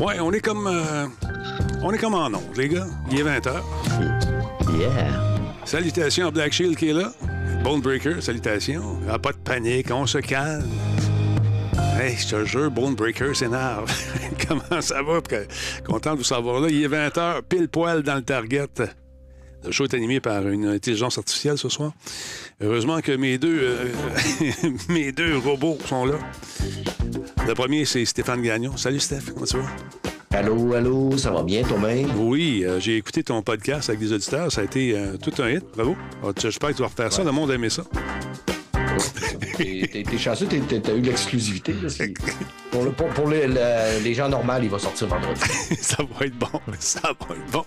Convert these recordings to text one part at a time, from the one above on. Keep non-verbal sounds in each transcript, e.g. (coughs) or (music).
Ouais, on est comme. euh, on est comme en ondes, les gars. Il est 20h. Yeah. Salutations à Black Shield qui est là. Bone Breaker, salutations. Ah, pas de panique, on se calme. Hey, je te jure, Bone Breaker s'énerve. (laughs) Comment ça va? Content de vous savoir là. Il est 20h, pile poil dans le target. Le show est animé par une intelligence artificielle ce soir. Heureusement que mes deux, euh, (laughs) mes deux robots sont là. Le premier, c'est Stéphane Gagnon. Salut, Steph. Comment tu vas? Allô, allô, ça va bien toi-même? Oui, euh, j'ai écouté ton podcast avec des auditeurs. Ça a été euh, tout un hit. Bravo. Ah, J'espère que tu vas refaire ça. Le monde a aimé ça. T'es chanceux, t'as eu l'exclusivité. Pour, le- pour- pour les, le- les gens normaux, il va sortir vendredi. (laughs) ça va être bon. (laughs) Ça va être bon.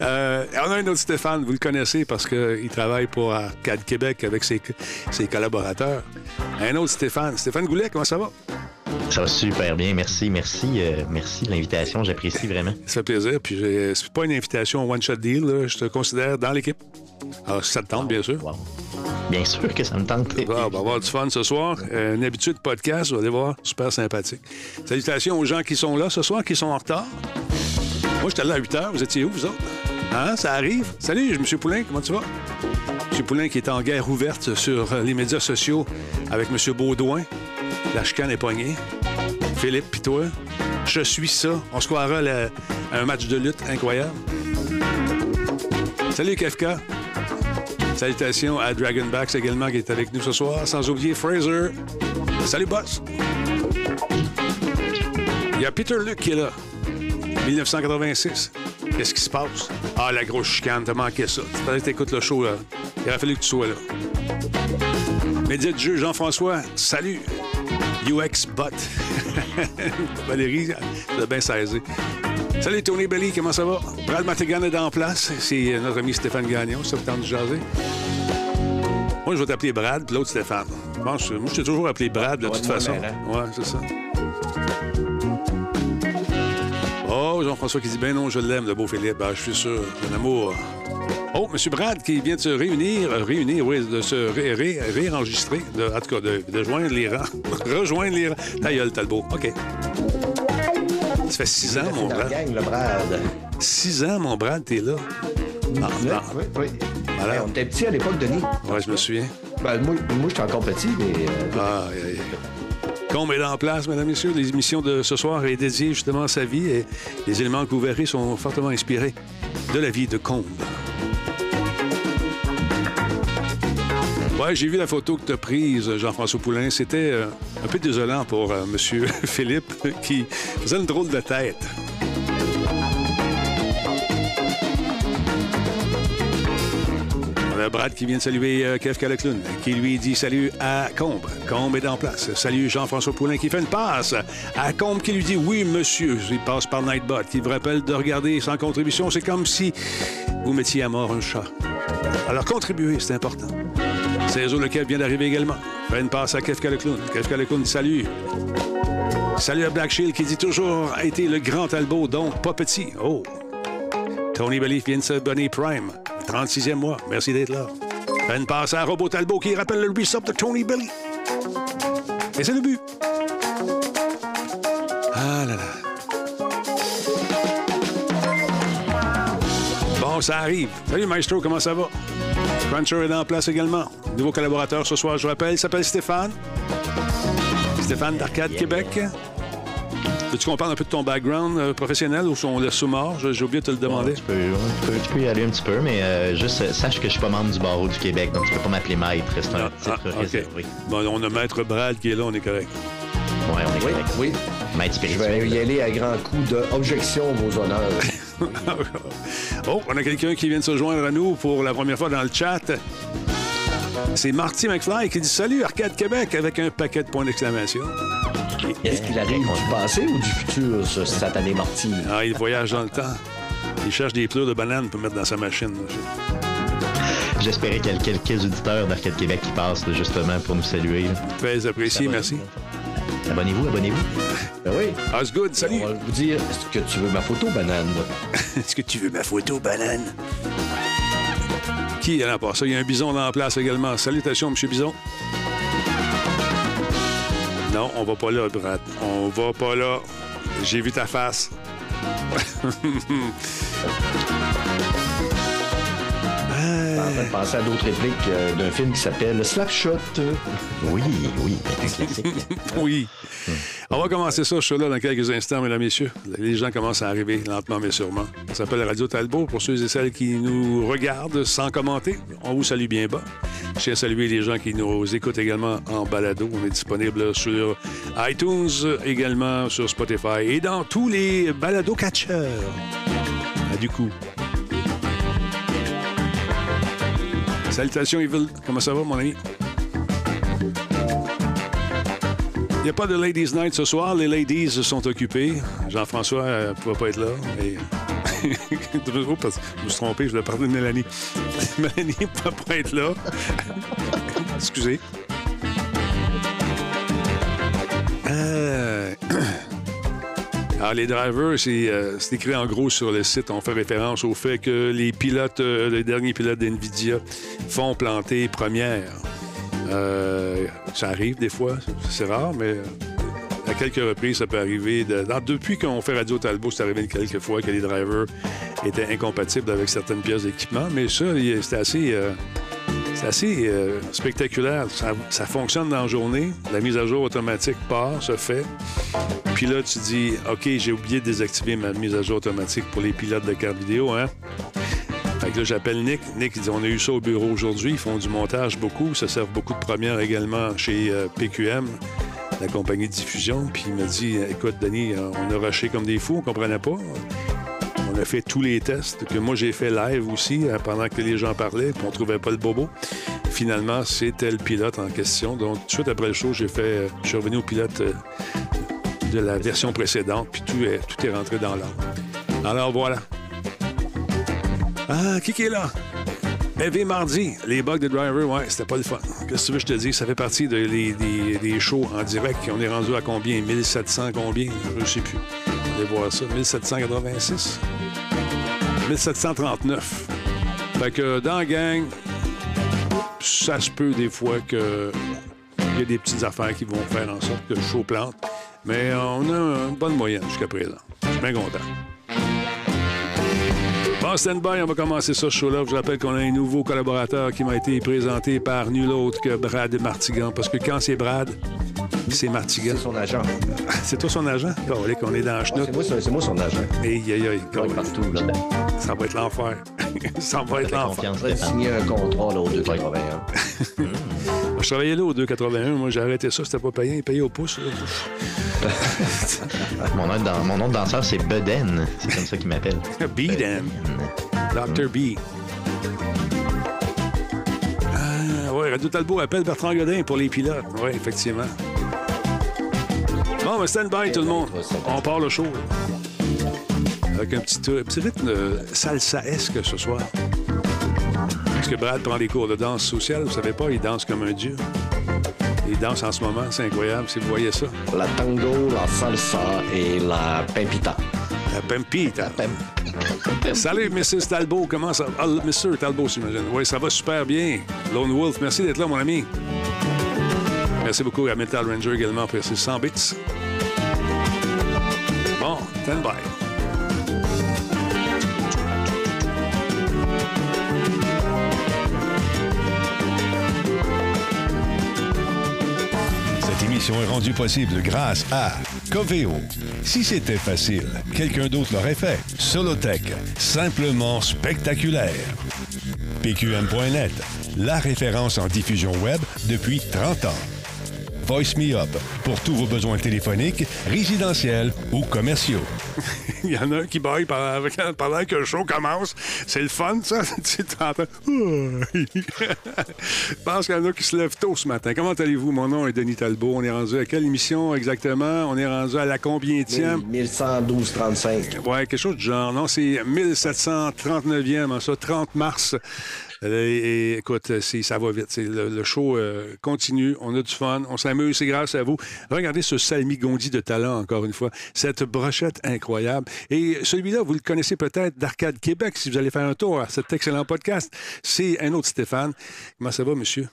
Euh, on a un autre Stéphane, vous le connaissez parce qu'il travaille pour Arcade Québec avec ses, ses collaborateurs. Un autre Stéphane. Stéphane Goulet, comment ça va? Ça va super bien, merci, merci, euh, merci de l'invitation, j'apprécie vraiment. Ça fait plaisir. Puis c'est pas une invitation one-shot deal. là. Je te considère dans l'équipe. Alors, si ça te tente, bien sûr. Wow. Bien sûr que ça me tente. Ah, on va avoir du fun ce soir. Euh, une habitude podcast, vous allez voir, super sympathique. Salutations aux gens qui sont là ce soir, qui sont en retard. Moi, j'étais là à 8 h. Vous étiez où, vous autres? Hein? Ça arrive? Salut, M. Poulain, comment tu vas? M. Poulain qui est en guerre ouverte sur les médias sociaux avec M. Baudouin. La chicane est poignée. Philippe, pis toi? Je suis ça. On se croira le- un match de lutte incroyable. Salut, Kefka. Salutations à Dragonbacks également qui est avec nous ce soir. Sans oublier Fraser. Salut, boss. Il y a Peter Luke qui est là. 1986. Qu'est-ce qui se passe? Ah, la grosse chicane, t'as manqué ça. Fallait que t'écoutes le show, là. Il aurait fallu que tu sois là. Média du jeu, Jean-François, salut. UX Bot. (laughs) Valérie, tu l'as bien saisi. Salut Tony Belly, comment ça va? Brad Matigan est en place. C'est notre ami Stéphane Gagnon, ça vous tente de jaser? Moi, je vais t'appeler Brad, puis l'autre Stéphane. Je moi, je t'ai toujours appelé Brad, de Ouais, toute façon. mais, Ouais, c'est ça. Oh, Jean-François qui dit Ben non, je l'aime, le beau Philippe. Ben, je suis sûr, un amour. Oh, M. Brad qui vient de se réunir, euh, réunir, oui, de se ré- ré- réenregistrer, de, en tout cas, de, de joindre les rangs. (laughs) Rejoindre les rangs. Ta gueule, Talbot. OK. Ça fait six ans, mon Brad. gang, le Brad. Six ans, mon Brad, t'es là. Ah, Oui, ah. oui, oui. Hey, on était petits à l'époque, Denis. Ouais, je me souviens. Ben, moi, moi j'étais encore petit, mais. Ah. Combe est en place, mesdames, messieurs. L'émission de ce soir est dédiée justement à sa vie et les éléments que vous verrez sont fortement inspirés de la vie de Combe. Ouais, j'ai vu la photo que tu as prise, Jean-François Poulain. C'était euh, un peu désolant pour euh, M. (laughs) Philippe qui faisait une drôle de tête. On a Brad qui vient de saluer euh, Kev Calacloun, qui lui dit salut à Combe. Combe est en place. Salut Jean-François Poulain qui fait une passe à Combe qui lui dit oui, monsieur. Il passe par Nightbot qui vous rappelle de regarder sans contribution. C'est comme si vous mettiez à mort un chat. Alors contribuer, c'est important. César Lequel vient d'arriver également. Fait une passe à Kev Calacloun. Kev Calacloun, salut. Salut à Black Shield qui dit toujours a été le grand Talbot, donc pas petit. Oh. Tony Belly vient de se bonner Prime. 36e mois. Merci d'être là. Fait une passe à Robot Talbot qui rappelle le resub de Tony Belly. Et c'est le but. Ah là là. Bon, ça arrive. Salut Maestro, comment ça va? Cruncher est en place également. Nouveau collaborateur ce soir, je rappelle, il s'appelle Stéphane. Stéphane d'Arcade Québec. Veux-tu qu'on parle un peu de ton background euh, professionnel ou on laisse sous mort? J'ai oublié de te le demander. Tu peux, tu, peux, tu peux y aller un petit peu, mais euh, juste euh, sache que je suis pas membre du barreau du Québec, donc tu peux pas m'appeler maître. C'est un Ah, titre OK. réservé. Bon, on a Maître Brad qui est là, on est correct. Ouais, on est Oui, correct. oui. Maître Je spirituel. vais y aller à grands coups d'objection vos honneurs. (laughs) oh, on a quelqu'un qui vient de se joindre à nous pour la première fois dans le chat. C'est Marty McFly qui dit Salut Arcade Québec avec un paquet de points d'exclamation. Est-ce qu'il arrive du passé ou du futur, ce satané Marty? Ah, il voyage dans le temps. Il cherche des pleurs de bananes pour mettre dans sa machine. J'espérais qu'il y ait quelques auditeurs d'Arcade Québec qui passent justement pour nous saluer. Très apprécié, merci. Abonnez-vous, abonnez-vous. Ben oui. Osgood, salut. On va vous dire, est-ce que tu veux ma photo, banane? (laughs) Est-ce que tu veux ma photo, banane? Qui est là pour ça? Il y a un bison dans la place également. Salutations, M. Bison. Non, on va pas là, Brad. On va pas là. J'ai vu ta face. (laughs) En train de penser à d'autres répliques euh, d'un film qui s'appelle Slapshot. Oui, oui, un classique. (laughs) Oui. On va commencer ça, ce show-là, dans quelques instants, mesdames et messieurs. Les gens commencent à arriver lentement, mais sûrement. Ça s'appelle Radio Talbot. Pour ceux et celles qui nous regardent sans commenter, on vous salue bien bas. Je tiens à saluer les gens qui nous écoutent également en balado. On est disponible sur iTunes, également sur Spotify et dans tous les balados catcheurs. Ah, du coup. Salutations, Evil. Comment ça va, mon ami? Il n'y a pas de Ladies Night ce soir. Les ladies sont occupées. Jean-François ne pouvait pas être là. Mais... (laughs) Oh, parce que je me suis trompé, je parler de Mélanie. (laughs) Mélanie ne pouvait pas être là. (laughs) Excusez. Alors, les drivers, c'est euh, c'est écrit en gros sur le site. On fait référence au fait que les pilotes, euh, les derniers pilotes d'NVIDIA font planter première. Euh, ça arrive des fois, c'est rare, mais à quelques reprises, ça peut arriver. Depuis qu'on fait Radio Talbot, c'est arrivé quelques fois que les drivers étaient incompatibles avec certaines pièces d'équipement, mais ça, c'était assez, c'est assez euh, spectaculaire. Ça, fonctionne dans la journée. La mise à jour automatique part, se fait. Puis là, tu dis, OK, j'ai oublié de désactiver ma mise à jour automatique pour les pilotes de carte vidéo, hein? Fait que là, j'appelle Nick. Nick, il dit, on a eu ça au bureau aujourd'hui. Ils font du montage beaucoup. Ça sert beaucoup de premières également chez euh, PQM, la compagnie de diffusion. Puis il m'a dit, écoute, Denis, euh, on a rushé comme des fous, on comprenait pas. Fait tous les tests que moi j'ai fait live aussi euh, pendant que les gens parlaient, puis on trouvait pas le bobo. Finalement, c'était le pilote en question. Donc, tout de suite après le show, j'ai fait, euh, je suis revenu au pilote euh, de la version précédente, puis tout est, tout est rentré dans l'ordre. Alors voilà. Ah, qui qui est là? EV mardi, les bugs de driver, ouais, c'était pas le fun. Qu'est-ce que tu veux je te dise? Ça fait partie de, des, des shows en direct. On est rendu à combien? 1700 combien? Je sais plus. On voir ça. 1786? 1739. Fait que dans la gang, ça se peut des fois que il y a des petites affaires qui vont faire en sorte que le show plante. Mais on a une bonne moyenne jusqu'à présent. Je suis bien content. Bon, stand-by, on va commencer ça, ce show-là. Je rappelle qu'on a un nouveau collaborateur qui m'a été présenté par nul autre que Brad Martigan. Parce que quand c'est Brad, c'est Martigan. C'est son agent. (laughs) C'est toi son agent? Qu'on est dans la Ah, chenoute. c'est moi, c'est- c'est moi son agent. Aïe, aïe, aïe. Partout, là. Ça va être l'enfer. (laughs) ça va être l'enfer. confiance, On va Stéphane. signer un contrat là, au 281. (laughs) Je travaillais là au 281. Moi, j'ai arrêté ça. C'était pas payé. Payé au pouce. (laughs) Mon nom, de dan- mon nom de danseur, c'est Beden. C'est comme ça qu'il m'appelle. Beaten. Dr. B. Ah, ouais, Radio Talbot appelle Bertrand Godin pour les pilotes. Oui, effectivement. Bon, ben stand-by, tout le monde. On part le show. là. Avec un petit, petit rythme euh, salsa-esque ce soir. Parce que Brad prend des cours de danse sociale. Vous savez pas, il danse comme un dieu. Il danse en ce moment. C'est incroyable si vous voyez ça. La tango, la salsa et la pimpita. La Pampita. Salut, Mrs. Talbot. Comment ça va? Ah, Mr. Talbot, j'imagine. Oui, ça va super bien. Lone Wolf, merci d'être là, mon ami. Merci beaucoup à Metal Ranger également pour ses 100 bits. Bon, stand by. Est rendue possible grâce à Coveo. Si c'était facile, quelqu'un d'autre l'aurait fait. Solotech, simplement spectaculaire. PQM.net, la référence en diffusion web depuis 30 ans. Voice Me Up, pour tous vos besoins téléphoniques, résidentiels ou commerciaux. (laughs) Il y en a un qui baille pendant, pendant que le show commence. C'est le fun, ça. (laughs) tu t'entends. (laughs) Je pense qu'il y en a qui se lèvent tôt ce matin. Comment allez-vous? Mon nom est Denis Talbot. On est rendu à quelle émission exactement? On est rendu à la combienième? 1112-35. Ouais, quelque chose du genre. Non, c'est 1739e, hein, ça, 30 mars. Euh, et, écoute, c'est- ça va vite. Le, show euh, continue. On a du fun. On s'amuse. C'est grâce à vous. Regardez ce Salmi Gondi de talent, encore une fois. Cette brochette incroyable. Et celui-là, vous le connaissez peut-être d'Arcade Québec, si vous allez faire un tour à cet excellent podcast. C'est un autre Stéphane. Comment ça va, monsieur?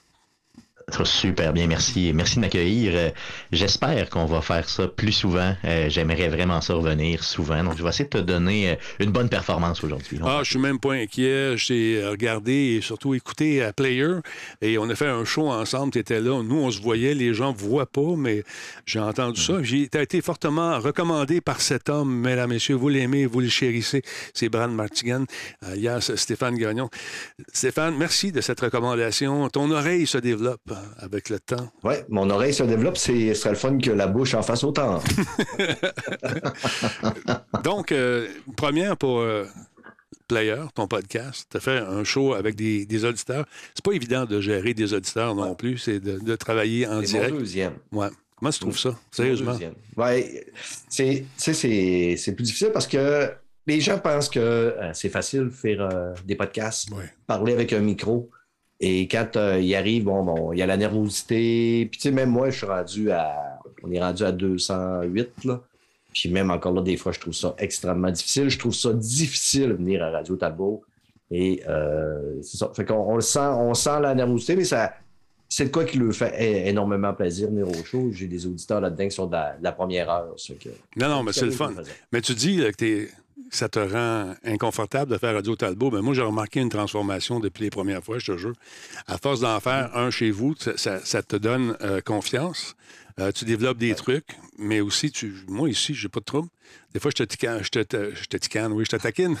Super bien, merci. Merci de m'accueillir. Euh, J'espère qu'on va faire ça plus souvent. Euh, J'aimerais vraiment ça revenir souvent. Donc, je vais essayer de te donner euh, une bonne performance aujourd'hui. Ah, je suis même pas inquiet. J'ai regardé et surtout écouté à Player et on a fait un show ensemble. Tu étais là. Nous, on se voyait. Les gens ne voient pas, mais j'ai entendu ça. J'ai été fortement recommandé par cet homme, mesdames, messieurs. Vous l'aimez, vous le chérissez. C'est Brad Martigan, alias Stéphane Gagnon. Stéphane, merci de cette recommandation. Ton oreille se développe avec le temps. Oui, mon oreille se développe. Ce serait le fun que la bouche en fasse autant. (laughs) Donc, euh, première pour euh, Player, ton podcast. Tu as fait un show avec des, auditeurs. C'est pas évident de gérer des auditeurs non plus, c'est de, travailler en direct. Mon deuxième. Ouais. Comment tu trouves ça, sérieusement? Oui, c'est plus difficile parce que les gens pensent que euh, c'est facile de faire des podcasts, parler avec un micro. Et quand euh, il arrive, bon, bon, il y a la nervosité. Puis, tu sais, même moi, je suis rendu à. On est rendu à 208, là. Puis, même encore là, des fois, je trouve ça extrêmement difficile. Je trouve ça difficile de venir à Radio Talbot. Et euh, c'est ça. Fait qu'on on le sent, on sent la nervosité, mais ça. C'est de quoi qui lui fait énormément plaisir venir au show. J'ai des auditeurs là-dedans qui sont de la, première heure. Que, non, non, mais c'est le fun. Mais tu dis que tu es ça te rend inconfortable de faire Radio Talbot, mais moi, j'ai remarqué une transformation depuis les premières fois, je te jure. À force d'en faire un chez vous, ça, te donne euh, confiance. Euh, tu développes des trucs, mais aussi, tu, moi, ici, j'ai pas de trouble. Des fois, je te ticane, je te, je te ticane, oui, je te taquine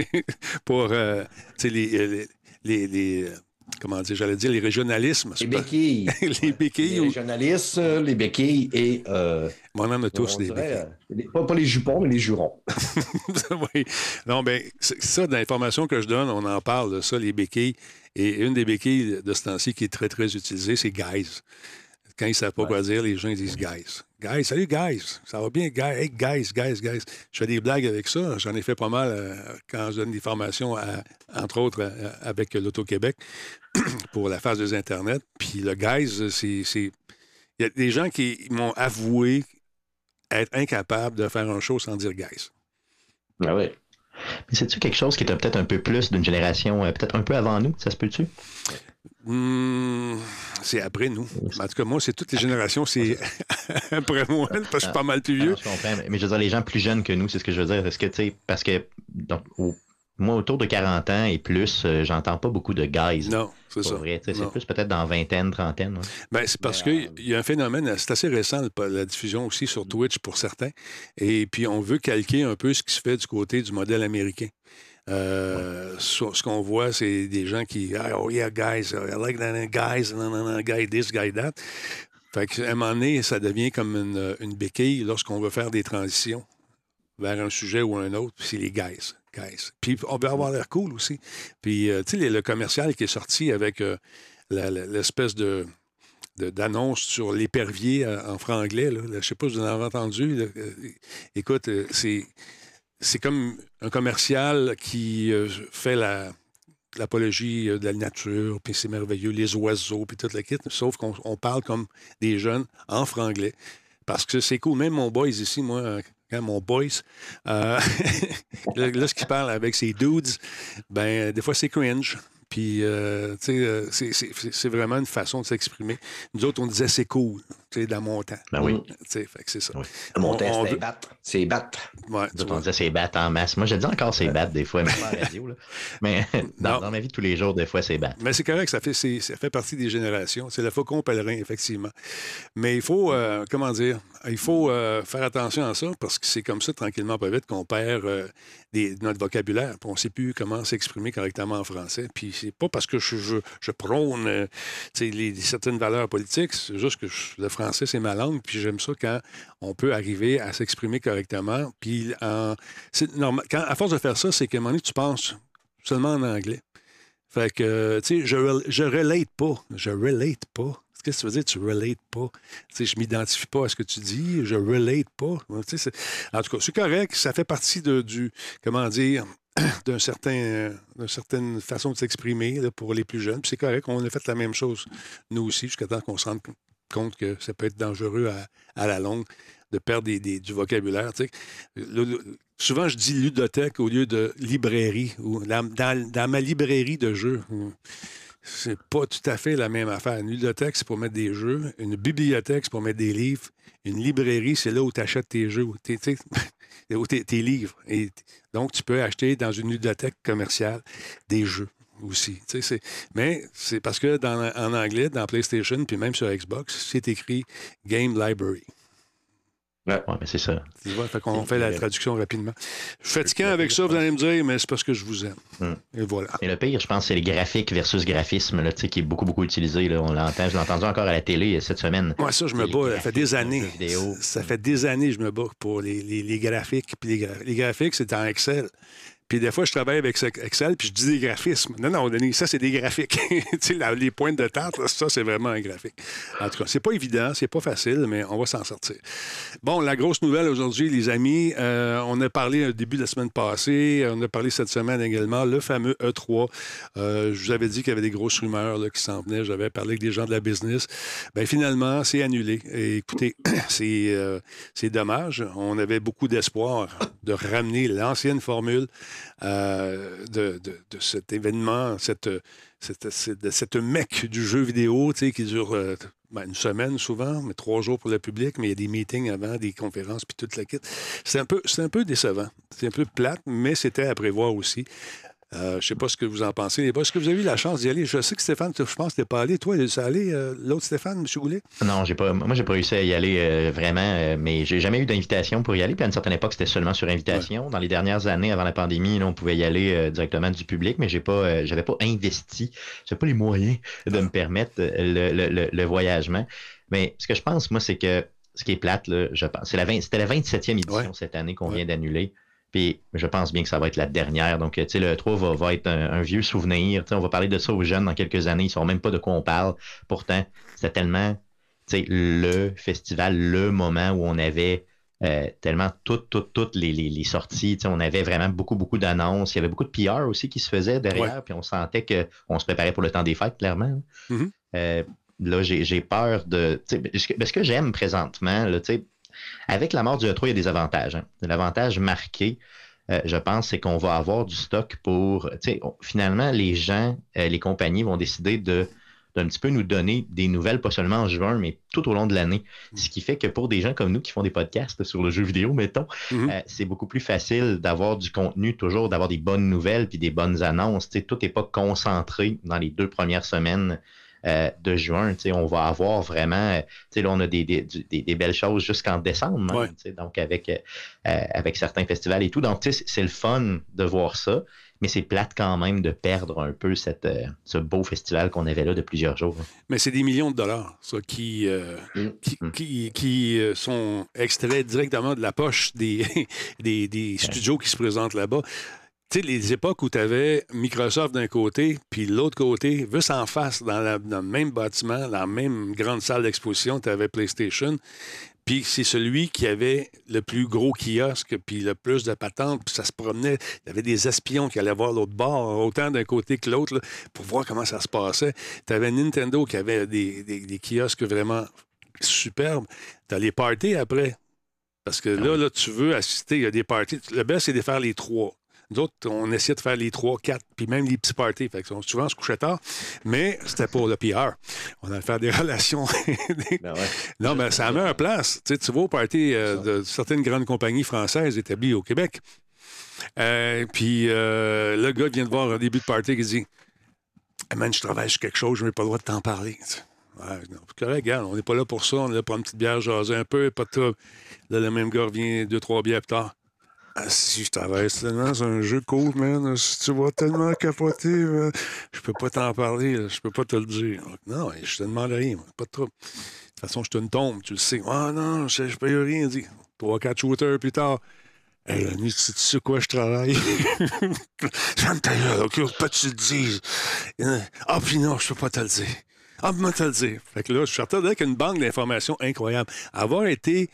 (laughs) pour euh, les, les, les comment dire, j'allais dire les régionalismes. Les (laughs) béquilles. les béquilles. Les régionalistes, les béquilles et. Euh, on en a tous des béquilles. pas, les jupons, mais les jurons. (laughs) oui. Non, bien, ça, dans l'information que je donne, on en parle de ça, les béquilles. Et une des béquilles de ce temps-ci qui est très, très utilisée, c'est guys. Quand ils ne savent pas quoi dire, les gens ils disent guys. Guys, salut guys, ça va bien, guys, hey, guys, guys, guys. Je fais des blagues avec ça. J'en ai fait pas mal euh, quand je donne des formations, entre autres euh, avec l'Auto-Québec (clears throat) pour la phase des Internet. Puis le guys, c'est. Il y a des gens qui m'ont avoué être incapables de faire un show sans dire guys. Ah oui. Mais c'est-tu quelque chose qui est peut-être un peu plus d'une génération, euh, peut-être un peu avant nous? Ça se peut-tu? Hmm, c'est après nous. En tout cas, moi, c'est toutes les générations, c'est (laughs) après moi, parce que je suis pas mal plus vieux. mais je veux dire, les gens plus jeunes que nous, c'est ce que je veux dire. Est-ce que, tu sais, parce que donc, moi, autour de 40 ans et plus, euh, j'entends pas beaucoup de guys. Non, c'est ça. C'est plus peut-être dans vingtaine, trentaine. Ben, c'est parce qu'il y a un phénomène, c'est assez récent, la diffusion aussi sur Twitch pour certains. Et puis, on veut calquer un peu ce qui se fait du côté du modèle américain. Euh, ce qu'on voit, c'est des gens qui, ah, oh yeah, guys, I like that, guys, no, no, no, guy this, guy that. Fait qu'à un moment donné, ça devient comme une, une béquille lorsqu'on veut faire des transitions vers un sujet ou un autre, c'est les guys. Puis on veut avoir l'air cool aussi. Puis, euh, tu sais, le commercial qui est sorti avec euh, l'espèce de d'annonce sur l'épervier en franglais. Là. Je ne sais pas si vous en avez entendu. Écoute, c'est comme un commercial qui euh, fait la, l'apologie euh, de la nature, puis c'est merveilleux, les oiseaux, puis toute la kit, sauf qu'on parle comme des jeunes en franglais. Parce que c'est cool. Même mon boys ici, moi, quand mon boys, euh, (laughs) là, ce qu'il parle avec ses dudes, ben, des fois, c'est cringe. Puis, euh, tu sais, c'est vraiment une façon de s'exprimer. Nous autres, on disait c'est cool dans mon temps. Ben oui. Fait que c'est ça. Oui. Mon temps, c'est battre. C'est battre. Ouais, on disait c'est battre en masse. Moi, je dis encore c'est battre des fois, même (laughs) pas en radio. Là. Mais (laughs) dans, ma vie de tous les jours, des fois, c'est battre. Mais c'est correct, ça fait, ça fait partie des générations. C'est le faucon pèlerin, effectivement. Mais il faut, euh, comment dire, il faut euh, faire attention à ça parce que c'est comme ça, tranquillement, pas vite, qu'on perd euh, notre vocabulaire. on ne sait plus comment s'exprimer correctement en français. Puis c'est pas parce que je, je, je prône les, certaines valeurs politiques, c'est juste que le français, c'est ma langue, puis j'aime ça quand on peut arriver à s'exprimer correctement. Puis normal, à force de faire ça, c'est qu'à un moment donné, tu penses seulement en anglais. Fait que, tu sais, je, relate pas. Je relate pas. Qu'est-ce que tu veux dire? Tu relate pas? Tu sais, je m'identifie pas à ce que tu dis. Je relate pas. En tout cas, c'est correct. Ça fait partie de, du, comment dire, (clears throat) d'un certain, d'une certaine façon de s'exprimer pour les plus jeunes. Puis c'est correct, on a fait la même chose, nous aussi, jusqu'à temps qu'on se rende compte que ça peut être dangereux à, la longue de perdre du vocabulaire. souvent, je dis ludothèque au lieu de librairie. Ou dans, ma librairie de jeux, c'est pas tout à fait la même affaire. Une bibliothèque, c'est pour mettre des jeux. Une bibliothèque, c'est pour mettre des livres. Une librairie, c'est là où tu achètes tes jeux, (laughs) tes, livres. Et donc, tu peux acheter dans une bibliothèque commerciale des jeux aussi. Mais c'est parce que dans, en anglais, dans PlayStation, puis même sur Xbox, c'est écrit Game Library. Ouais, mais c'est ça. Tu vois, fait qu'on fait la traduction rapidement. Je suis fatiguant avec ça, vous allez me dire, mais c'est parce que je vous aime. Hmm. Et voilà. Et le pire, je pense, c'est les graphiques versus graphisme, là, qui est beaucoup, beaucoup utilisé. Là. On l'entend. Je l'ai entendu encore à la télé cette semaine. Moi, ça, je me bats. Ça fait des années. Ça fait des années que je me bats pour les, les, graphiques. Puis les, les graphiques, c'est en Excel. Puis des fois, je travaille avec Excel, puis je dis des graphismes. Non, non, Denis, ça, c'est des graphiques. (laughs) les pointes de tarte, ça, c'est vraiment un graphique. En tout cas, c'est pas évident, c'est pas facile, mais on va s'en sortir. Bon, la grosse nouvelle aujourd'hui, les amis, euh, on a parlé au début de la semaine passée, on a parlé cette semaine également, le fameux E3. Euh, je vous avais dit qu'il y avait des grosses rumeurs là, qui s'en venaient. J'avais parlé avec des gens de la business. Bien, finalement, c'est annulé. Écoutez, (clears throat) euh, c'est dommage. On avait beaucoup d'espoir de ramener l'ancienne formule euh, de, cet événement, cette, cette, cette, mec du jeu vidéo qui dure euh, ben, une semaine souvent, mais trois jours pour le public, mais il y a des meetings avant, des conférences, puis toute la kit. C'est un, peu, un peu décevant. C'est un peu plate, mais c'était à prévoir aussi. Euh, je ne sais pas ce que vous en pensez. Est-ce que vous avez eu la chance d'y aller? Je sais que Stéphane, je pense que tu n'es pas allé. Toi, es allé, euh, l'autre Stéphane, M. Goulet? Non, j'ai pas, moi, j'ai pas réussi à y aller euh, vraiment, mais j'ai jamais eu d'invitation pour y aller. Puis à une certaine époque, c'était seulement sur invitation. Dans les dernières années, avant la pandémie, on pouvait y aller directement du public, mais j'ai pas, j'avais pas investi, j'avais pas les moyens de me permettre le, voyagement. Mais ce que je pense, moi, c'est que ce qui est plate, là, je pense, c'est la c'était la 27e édition cette année qu'on vient d'annuler. Puis je pense bien que ça va être la dernière. Donc, tu sais, le 3 va, être un, vieux souvenir. on va parler de ça aux jeunes dans quelques années. Ils ne sauront même pas de quoi on parle. Pourtant, c'était tellement le festival, le moment où on avait euh, tellement toutes, toutes, toutes les, les, sorties. On avait vraiment beaucoup, beaucoup d'annonces. Il y avait beaucoup de PR aussi qui se faisaient derrière. Puis on sentait qu'on se préparait pour le temps des fêtes, clairement. Mm-hmm. Euh, là, j'ai peur de. Ce que j'aime présentement, là, avec la mort du E3, il y a des avantages. Hein. L'avantage marqué, euh, je pense, c'est qu'on va avoir du stock pour. Finalement, les gens, euh, les compagnies vont décider de d'un petit peu nous donner des nouvelles, pas seulement en juin, mais tout au long de l'année. Mm. Ce qui fait que pour des gens comme nous qui font des podcasts sur le jeu vidéo, mettons, mm-hmm. euh, c'est beaucoup plus facile d'avoir du contenu, toujours d'avoir des bonnes nouvelles puis des bonnes annonces. tout n'est pas concentré dans les deux premières semaines euh, de juin. On va avoir vraiment, euh, là, on a des, des, belles choses jusqu'en décembre, donc avec, euh, avec certains festivals et tout. Donc, c'est le fun de voir ça, mais c'est plate quand même de perdre un peu cette, ce beau festival qu'on avait là de plusieurs jours. Mais c'est des millions de dollars, ça, qui, mm. Mm. qui, qui, sont extraits directement de la poche des, (laughs) des, des studios qui se présentent là-bas. Tu sais, les époques où tu avais Microsoft d'un côté, puis l'autre côté, juste en face, dans, le même bâtiment, dans la même grande salle d'exposition, tu avais PlayStation. Puis c'est celui qui avait le plus gros kiosque, puis le plus de patentes, puis ça se promenait. Il y avait des espions qui allaient voir l'autre bord, autant d'un côté que l'autre, pour voir comment ça se passait. Tu avais Nintendo qui avait des, kiosques vraiment superbes. Tu as les parties après. Parce que là, là, tu veux assister, il y a des parties. Le best, c'est de faire les trois. D'autres, on essayait de faire les trois, quatre, puis même les petits parties. Fait que souvent, on se couchait tard, mais c'était pour le PR. On allait faire des (laughs) relations. Ben non, mais ça met en place. Tu, sais, tu vas au party euh, de certaines grandes compagnies françaises établies au Québec. Euh, puis euh, le gars vient de voir un début de party qui dit hey Man, je travaille sur quelque chose, je n'ai pas le droit de t'en parler. Ouais, non, correct, regarde, on n'est pas là pour ça, on est là pour une petite bière jaser un peu, pas de Là, le même gars revient deux, trois bières plus tard. Ah, si je travaille tellement, c'est un jeu cool, man. Tu vas tellement capoter, je peux pas t'en parler, je peux pas te le dire. Non, je te demande rien, pas de trouble. De toute façon, je te une tombe, tu le sais. Ah non, je, je peux rien dire. Trois, quatre shooters plus tard. Hey, Annie, tu sais quoi je travaille? Ferme ta gueule, OK? Pas tu le dises? Ah, puis non, je peux pas te le dire. Ah, moi te le dire. Fait que là, je suis sorti avec une banque d'informations incroyable. Avoir été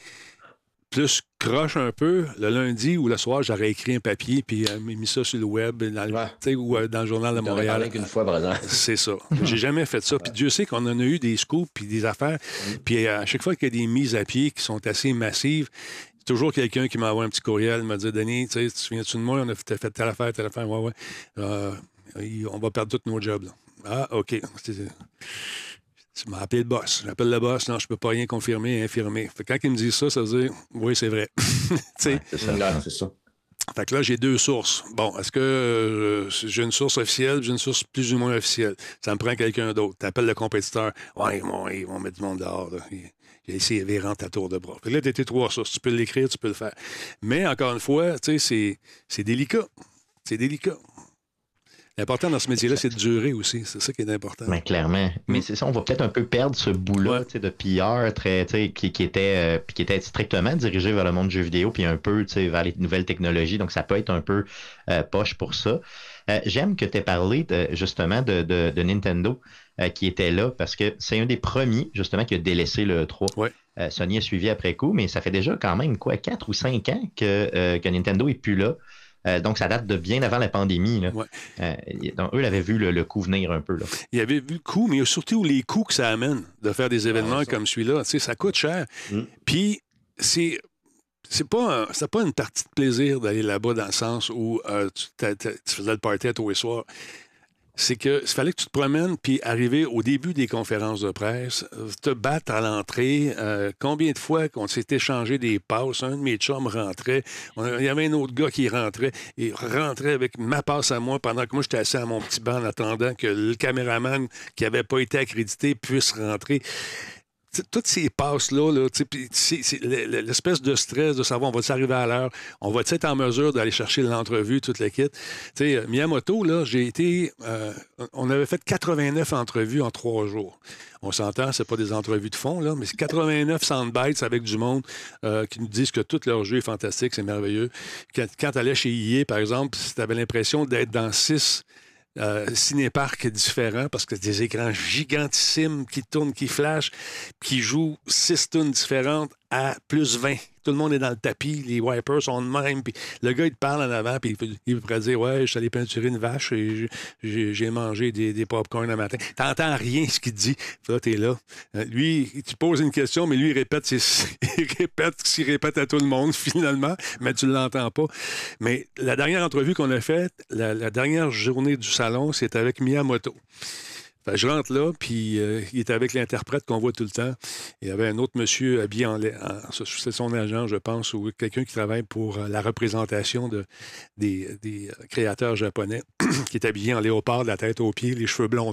plus croche un peu, le lundi ou le soir, j'aurais écrit un papier puis euh, mis ça sur le web ou euh, dans le journal de Montréal. qu'une fois, (laughs) C'est ça. (laughs) J'ai jamais fait ça. Puis Dieu sait qu'on en a eu des scoops puis des affaires. Mm. Puis euh, à chaque fois qu'il y a des mises à pied qui sont assez massives, il y a toujours quelqu'un qui m'envoie un petit courriel, me dit Denis, tu te souviens-tu de moi? On a fait, telle affaire, telle affaire. Ouais, ouais. on va perdre tous nos jobs. Ah, OK. Tu m'as appelé le boss. J'appelle le boss. Non, je peux pas rien confirmer infirmer. quand il me dit ça, ça veut dire oui, c'est vrai. (laughs) c'est ça. c'est ça. Fait que là, j'ai deux sources. Bon, est-ce que euh, j'ai une source officielle, j'ai une source plus ou moins officielle? Ça me prend quelqu'un d'autre. Tu appelles le compétiteur. Ouais, ils vont, mettre du monde dehors. J'ai essayé de rentrer à tour de bras. Puis là, tu étais trois sources. Tu peux l'écrire, tu peux le faire. Mais encore une fois, tu sais, c'est délicat. C'est délicat. L'important dans ce métier-là, c'est de durer aussi. C'est ça qui est important. Ben, clairement. Mais mm. c'est ça, on va peut-être un peu perdre ce bout-là de PR très, qui, qui, était, euh, qui était strictement dirigé vers le monde du jeu vidéo, puis un peu vers les nouvelles technologies. Donc, ça peut être un peu euh, poche pour ça. Euh, j'aime que tu aies parlé justement de, Nintendo qui était là parce que c'est un des premiers, justement, qui a délaissé le 3. Sony a suivi après coup, mais ça fait déjà quand même quoi, 4 ou 5 ans que, que Nintendo n'est plus là. Euh, donc, ça date de bien avant la pandémie. Là. Euh, donc, eux, avaient vu le, coup venir un peu. Là. Ils avaient vu le coup, mais surtout les coûts que ça amène de faire des événements comme celui-là. Tu sais, ça coûte cher. Mm. Puis, c'est c'est pas, pas une partie de plaisir d'aller là-bas dans le sens où euh, tu, faisais le party à tous les soirs c'est que fallait que tu te promènes puis arriver au début des conférences de presse, te battre à l'entrée. Euh, combien de fois qu'on s'est échangé des passes, un de mes chums rentrait, il y avait un autre gars qui rentrait et rentrait avec ma passe à moi pendant que moi j'étais assis à mon petit banc en attendant que le caméraman qui n'avait pas été accrédité puisse rentrer toutes ces passes-là, l'espèce de stress de savoir on va arriver à l'heure, on va être en mesure d'aller chercher l'entrevue, toute l'équipe. Euh, Miyamoto, là, j'ai été. Euh, on avait fait 89 entrevues en trois jours. On s'entend, c'est pas des entrevues de fond, là, mais c'est 89 soundbites avec du monde euh, qui nous disent que tout leur jeu est fantastique, c'est merveilleux. Quand, tu allais chez EA, par exemple, tu avais l'impression d'être dans six euh, cinéparc différent parce que des écrans gigantissimes qui tournent, qui flashent, qui jouent six tunes différentes à plus 20 tout le monde est dans le tapis, les wipers sont de même, puis le gars, il te parle en avant, puis il pourrait dire Ouais, je suis allé peinturer une vache et j'ai mangé des, pop-corn le matin. T'entends rien ce qu'il dit. Là, t'es là. Euh, lui, tu poses une question, mais lui, il répète, (laughs) il répète ce qu'il répète à tout le monde, (laughs) finalement, mais tu ne l'entends pas. Mais la dernière entrevue qu'on a faite, la, la dernière journée du salon, c'est avec Miyamoto je rentre là, puis euh, il était avec l'interprète qu'on voit tout le temps. Il y avait un autre monsieur habillé en, c'est son agent, je pense, ou quelqu'un qui travaille pour euh, la représentation de, des, euh, créateurs japonais, (clears throat) qui est habillé en léopard la tête aux pieds, les cheveux blonds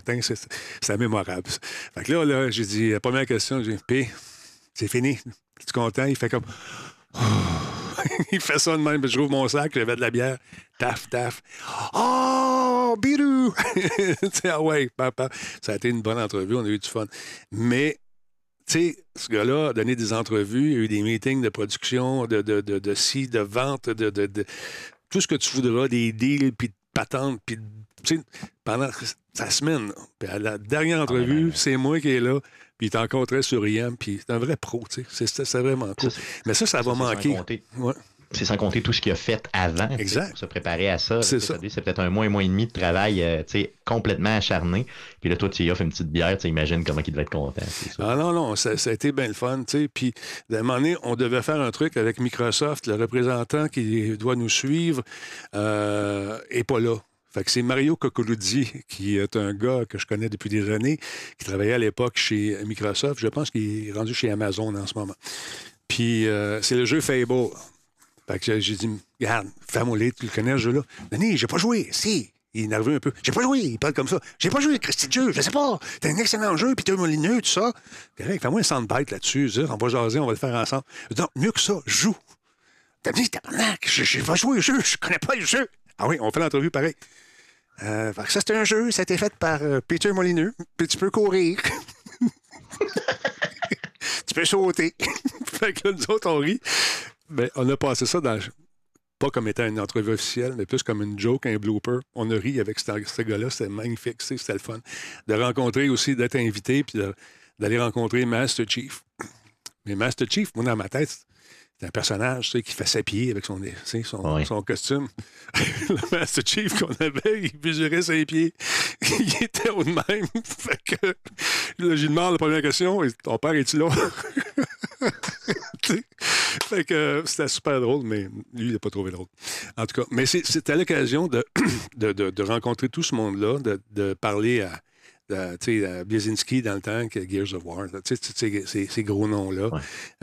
c'est mémorable. Fait que là, là j'ai dit, la première question, j'ai dit, P, c'est fini. Es-tu content? Il fait comme. (laughs) il fait ça de même. Je rouvre mon sac, j'avais de la bière. Taf, taf. Oh, bidou! (laughs) ah ouais, papa. Ça a été une bonne entrevue, on a eu du fun. Mais, tu sais, ce gars-là a donné des entrevues, il y a eu des meetings de production, de, de, de, de de vente, de, de, tout ce que tu voudras, des deals, puis de patentes, puis pendant sa semaine. Puis à la dernière ah, entrevue, c'est moi qui est là, puis il est encore très souriant, puis c'est un vrai pro, tu sais. C'est vraiment cool. Mais ça, ça, va manquer. C'est sans compter tout ce qu'il a fait avant exact. pour se préparer à ça. C'est peut-être un mois, un mois et demi de travail euh, complètement acharné. Puis là, toi, tu y offres une petite bière, tu imagines comment il devait être content. Ah non, non, ça, a été bien le fun. Puis, d'un moment donné, on devait faire un truc avec Microsoft. Le représentant qui doit nous suivre n'est euh, pas là. Fait que c'est Mario Coccoluzzi, qui est un gars que je connais depuis des années, qui travaillait à l'époque chez Microsoft. Je pense qu'il est rendu chez Amazon en ce moment. Puis euh, c'est le jeu Fable. Fait que j'ai dit, regarde, Famolé, tu le connais, ce jeu-là? Denis, j'ai pas joué. Si. Il est nerveux un peu. J'ai pas joué. Il parle comme ça. J'ai pas joué, Christy de jeu. Je sais pas. T'as un excellent jeu, puis t'es molineux, tout ça. fais-moi un soundbite là-dessus. On va jaser, on va le faire ensemble. Non, mieux que ça, joue. T'as dit, tabarnak, j'ai pas joué au jeu. Je connais pas le jeu. Ah oui, on fait l'entrevue pareil. Euh, ça, c'est un jeu, ça a été fait par euh, Peter Molineux, puis tu peux courir. (laughs) tu peux sauter. (laughs) fait que nous autres, on rit. Mais on a passé ça pas comme étant une entrevue officielle, mais plus comme une joke, un blooper. On a ri avec ce, gars-là, c'était magnifique, c'était le fun. De rencontrer aussi, d'être invité, puis d'aller rencontrer Master Chief. Mais Master Chief, moi, dans ma tête, c'est un personnage tu sais, qui fait ses pieds avec son, son, son costume. (laughs) le Master Chief qu'on avait, il mesurait ses pieds. (laughs) il était au même. (laughs) fait que là, j'ai demandé la première question ton père est-tu là? Fait que c'était super drôle, mais lui, il n'a pas trouvé drôle. En tout cas, mais c'était l'occasion (clears throat) de, de, de, rencontrer tout ce monde-là, de, parler à euh, euh, Blazinski dans le temps, Gears of War, ces gros noms-là.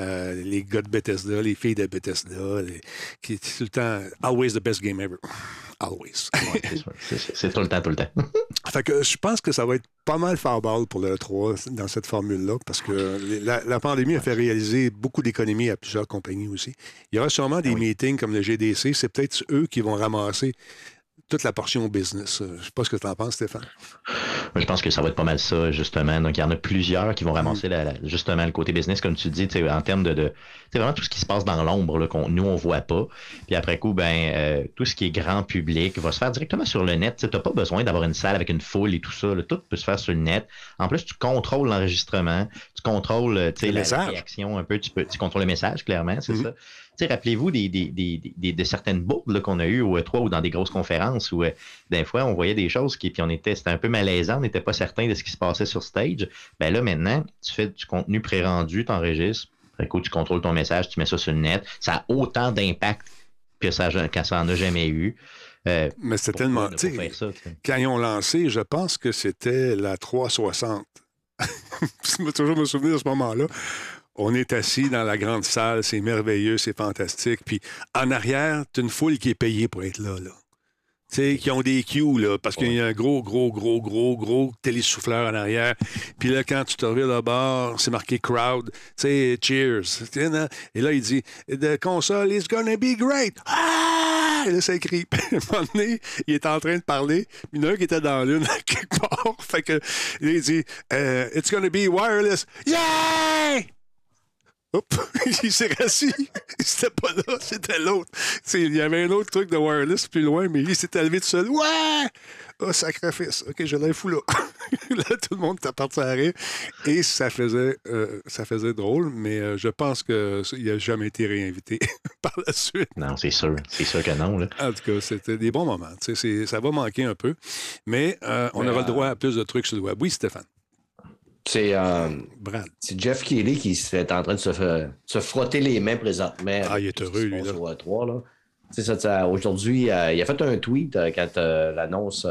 Euh, les gars de Bethesda, les filles de Bethesda, qui tout le temps, always the best game ever. Always. c'est tout le temps, tout le temps. (laughs) fait que je pense que ça va être pas mal farball pour le 3 dans cette formule-là, parce que la, pandémie a fait réaliser beaucoup d'économies à plusieurs compagnies aussi. Il y aura sûrement des ah meetings comme le GDC, c'est peut-être eux qui vont ramasser toute la portion business. Euh, je ne sais pas ce que tu en penses, Stéphane. je pense que ça va être pas mal ça, justement. Donc, il y en a plusieurs qui vont mm. ramasser justement le côté business, comme tu dis, en termes de, de vraiment tout ce qui se passe dans l'ombre, qu'on nous, on ne voit pas. Puis après coup, ben, euh, tout ce qui est grand public va se faire directement sur le net. Tu n'as pas besoin d'avoir une salle avec une foule et tout ça. Tout peut se faire sur le net. En plus, tu contrôles l'enregistrement, tu contrôles euh, la, la, réaction un peu, tu, peux, tu contrôles le message, clairement, c'est mm-hmm. ça rappelez-vous des, de certaines boucles qu'on a eues au E3 ou dans des grosses conférences où euh, des fois on voyait des choses qui puis on était c'était un peu malaisant, on n'était pas certain de ce qui se passait sur stage. Ben là maintenant, tu fais du contenu pré-rendu, tu enregistres, tu contrôles ton message, tu mets ça sur le net, ça a autant d'impact que ça quand ça en a jamais eu. Euh, Mais c'était tellement. quand ils ont lancé, je pense que c'était la 360. (laughs) je vais toujours me souvenir de ce moment-là. On est assis dans la grande salle, c'est merveilleux, c'est fantastique. Puis en arrière, tu une foule qui est payée pour être là. là. Tu sais, qui ont des cues, là, parce qu'il y a un gros, gros, gros, gros, gros télésouffleur en arrière. Puis là, quand tu te reviens de bord, c'est marqué crowd, tu sais, cheers. Et là, il dit, The console is gonna be great. Ah! Et là, ça écrit. (laughs) Puis, à un moment donné, il est en train de parler. Il y en a un qui était dans l'une, (laughs) quelque part. Fait que, il dit, uh, It's gonna be wireless. Yeah! (laughs) il s'est rassis. C'était pas là, c'était l'autre. Il y avait un autre truc de wireless plus loin, mais il s'est levé tout seul. Ouais! Oh, sacrifice. OK, je l'ai fou là. (laughs) là, tout le monde parti à rire. Et ça faisait, euh, ça faisait drôle, mais euh, je pense qu'il n'a jamais été réinvité (laughs) par la suite. Non, c'est sûr. C'est sûr que non. Là. En tout cas, c'était des bons moments. Ça va manquer un peu, mais euh, on aura le droit à plus de trucs sur le web. Oui, Stéphane. Euh, c'est Jeff Kelly qui est en train de se, frotter les mains présentement. Ah, il est heureux, lui. Là. Aujourd'hui, euh, il a fait un tweet euh, quand l'annonce.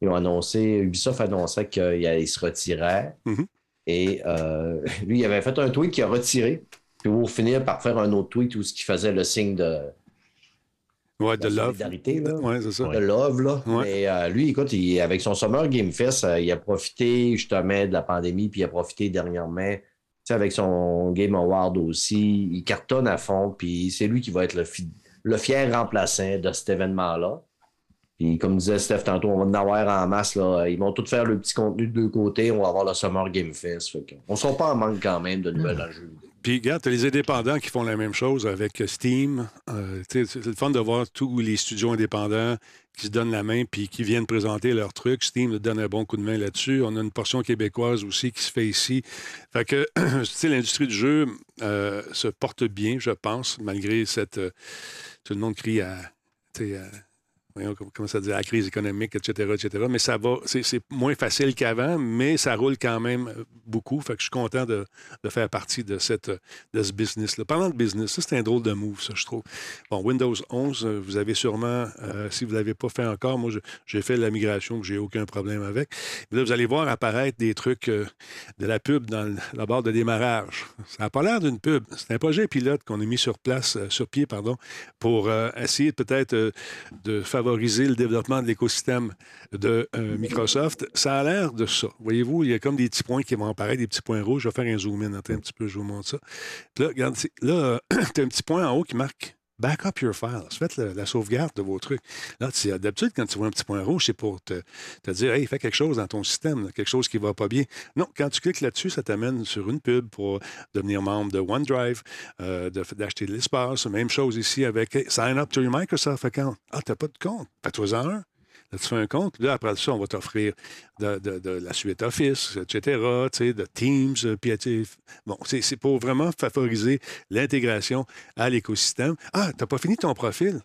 ils ont annoncé, Ubisoft annonçait qu'il se retirer. Mm-hmm. Et (laughs) lui, il avait fait un tweet qui a retiré. Puis pour finir par faire un autre tweet où ce qui faisait le signe de, Ouais, de love. c'est ça. De love, là. Mais euh, lui, écoute, avec son Summer Game Fest, euh, il a profité justement de la pandémie, puis il a profité dernièrement, avec son Game Award aussi. Il cartonne à fond, puis c'est lui qui va être le, fier remplaçant de cet événement-là. Puis comme disait Steph tantôt, on va en avoir en masse. Là. Ils vont tous faire le petit contenu de deux côtés. On va avoir le Summer Game Fest. on ne sera pas en manque quand même de nouvelles mm. jeu. Puis, regarde, tu les indépendants qui font la même chose avec Steam. Euh, c'est le fun de voir tous les studios indépendants qui se donnent la main puis qui viennent présenter leurs trucs. Steam donne un bon coup de main là-dessus. On a une portion québécoise aussi qui se fait ici. Fait que, (clears throat) l'industrie du jeu euh, se porte bien, je pense, malgré cette. Euh, tout le monde crie à comment ça dit, la crise économique, etc., etc. Mais ça va, c'est moins facile qu'avant, mais ça roule quand même beaucoup. Fait que je suis content de, faire partie de, de ce business-là. Parlant de business, c'est un drôle de move, ça, je trouve. Bon, Windows 11, vous avez sûrement, euh, si vous ne l'avez pas fait encore, moi, j'ai fait la migration, que j'ai aucun problème avec. Vous allez voir apparaître des trucs, euh, de la pub dans la barre de démarrage. Ça n'a pas l'air d'une pub. C'est un projet pilote qu'on a mis sur place, euh, sur pied, pardon, pour essayer peut-être de faire favoriser le développement de l'écosystème de euh, Microsoft. Ça a l'air de ça. Voyez-vous, il y a comme des petits points qui vont apparaître, des petits points rouges. Je vais faire un zoom in. Un petit peu, je vous montre ça. là, regarde, là, (clears throat) tu as un petit point en haut qui marque Back up your files. Faites la, sauvegarde de vos trucs. Là, d'habitude, quand tu vois un petit point rouge, c'est pour te, dire Hey, fais quelque chose dans ton système, quelque chose qui ne va pas bien. Non, quand tu cliques là-dessus, ça t'amène sur une pub pour devenir membre de OneDrive, euh, d'acheter de, l'espace. Même chose ici avec Sign up to your Microsoft account. Ah, tu n'as pas de compte? Fais-toi-en un. Tu fais un compte? Là, après ça, on va t'offrir de, la suite Office, etc., de Teams. Euh, puis, bon, c'est pour vraiment favoriser l'intégration à l'écosystème. Ah, tu n'as pas fini ton profil?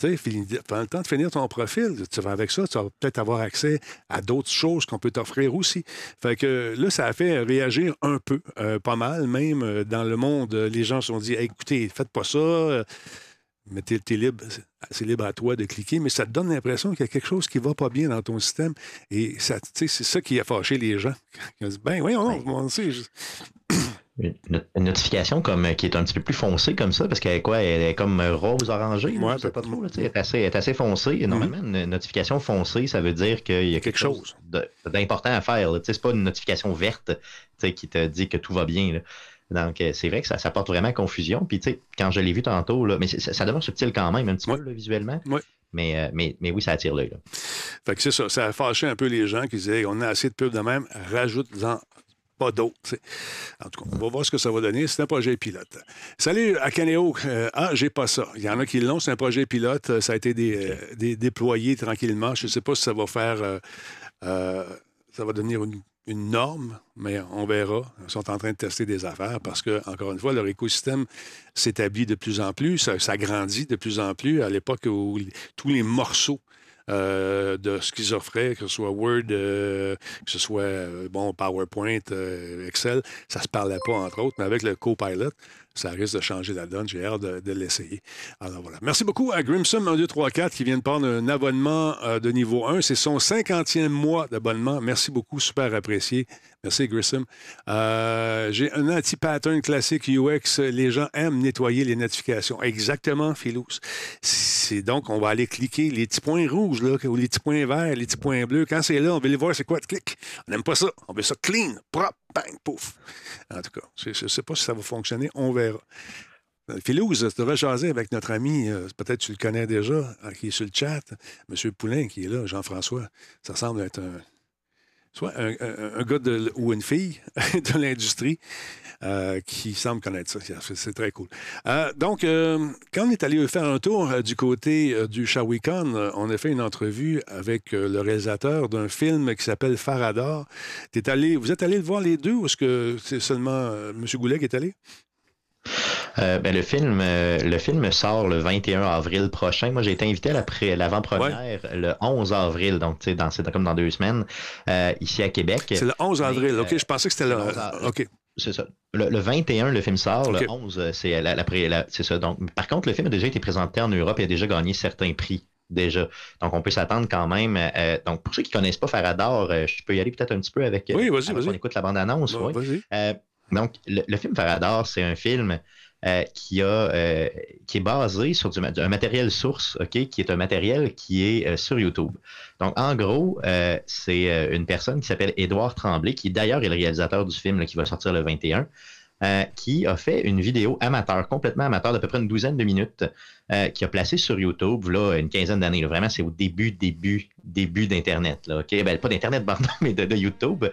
Tu sais, pendant le temps de finir ton profil, tu vas avec ça, tu vas peut-être avoir accès à d'autres choses qu'on peut t'offrir aussi. Fait que là, ça a fait réagir un peu, euh, pas mal, même euh, dans le monde. Les gens se sont dit écoutez, faites pas ça mettez t'es libre, c'est libre à toi de cliquer, mais ça te donne l'impression qu'il y a quelque chose qui ne va pas bien dans ton système. Et c'est ça qui a fâché les gens. (laughs) Ils ont dit, ben oui, on, on sait. (coughs) Une, notification comme qui est un petit peu plus foncée comme ça, parce qu'elle est quoi? Elle est comme rose orangée. Ouais, pas trop. elle, est assez, est assez foncée. Mm-hmm. Normalement, une notification foncée, ça veut dire qu'il y a quelque, chose, d'important à faire. C'est pas une notification verte qui te dit que tout va bien. Donc, euh, c'est vrai que ça, ça, porte vraiment confusion. Puis, tu sais, quand je l'ai vu tantôt, là, mais ça, ça demeure subtil quand même, un petit peu visuellement. Mais, euh, mais, mais, oui, ça attire l'œil. Fait que c'est ça. Ça a fâché un peu les gens qui disaient on a assez de pubs de même, rajoute-en pas d'autres. En tout cas, on va voir ce que ça va donner. C'est un projet pilote. Salut à Canéo. Euh, ah, j'ai pas ça. Il y en a qui l'ont. C'est un projet pilote. Ça a été des, déployé tranquillement. Je ne sais pas si ça va faire. ça va devenir une une norme, mais on verra. Ils sont en train de tester des affaires parce que, encore une fois, leur écosystème s'établit de plus en plus, ça, grandit de plus en plus. À l'époque où tous les morceaux euh, de ce qu'ils offraient, que ce soit Word, euh, que ce soit euh, bon PowerPoint, Excel, ça se parlait pas entre autres, mais avec le Copilot, ça risque de changer la donne. J'ai hâte de, l'essayer. Alors voilà. Merci beaucoup à Grimson 1234 qui vient de prendre un abonnement euh, de niveau 1. C'est son 50e mois d'abonnement. Merci beaucoup, super apprécié. Merci, Grissom. Euh, j'ai un anti-pattern classique UX. Les gens aiment nettoyer les notifications. Exactement, Philous. C'est donc, on va aller cliquer les petits points rouges, là, ou les petits points verts, les petits points bleus. Quand c'est là, on veut les voir, c'est quoi? Clic. On n'aime pas ça. On veut ça clean, propre, bang, pouf. En tout cas, je ne sais pas si ça va fonctionner. On verra. Euh, Philouse, tu devrais jaser avec notre ami, euh, peut-être tu le connais déjà, qui est sur le chat, M. Poulain, qui est là, Jean-François. Ça semble être un, soit un, gars ou une fille (laughs) de l'industrie euh, qui semble connaître ça. C'est très cool. Euh, donc, euh, quand on est allé faire un tour du côté du Shawicon, on a fait une entrevue avec le réalisateur d'un film qui s'appelle Faradar. vous êtes allé le voir les deux ou est-ce que c'est seulement M. Goulet qui est allé? Euh, ben, le, film, euh, le film sort le 21 avril prochain. Moi, j'ai été invité à l'avant-première le 11 avril, donc c'est comme dans deux semaines, euh, ici à Québec. C'est le 11 avril, OK. Je pensais que c'était le. OK. C'est ça. Le, 21, le film sort. Le 11, c'est la, c'est ça. Donc, par contre, le film a déjà été présenté en Europe et a déjà gagné certains prix déjà. Donc, on peut s'attendre quand même. donc, pour ceux qui ne connaissent pas Faradar, je peux y aller peut-être un petit peu avec. Oui, vas-y, vas-y. On écoute la bande-annonce. oui. donc, le, le, film Faradar, c'est un film euh, euh, qui est basé sur un matériel source, qui est un matériel qui est euh, sur YouTube. Donc, en gros, c'est une personne qui s'appelle Édouard Tremblay, qui d'ailleurs est le réalisateur du film qui va sortir le 21. Euh, qui a fait une vidéo amateur, complètement amateur, d'à peu près une douzaine de minutes, euh, qui a placé sur YouTube là, une quinzaine d'années. Vraiment, c'est au début, début, début d'Internet. Là, ben, pas d'Internet, (laughs) mais de, YouTube.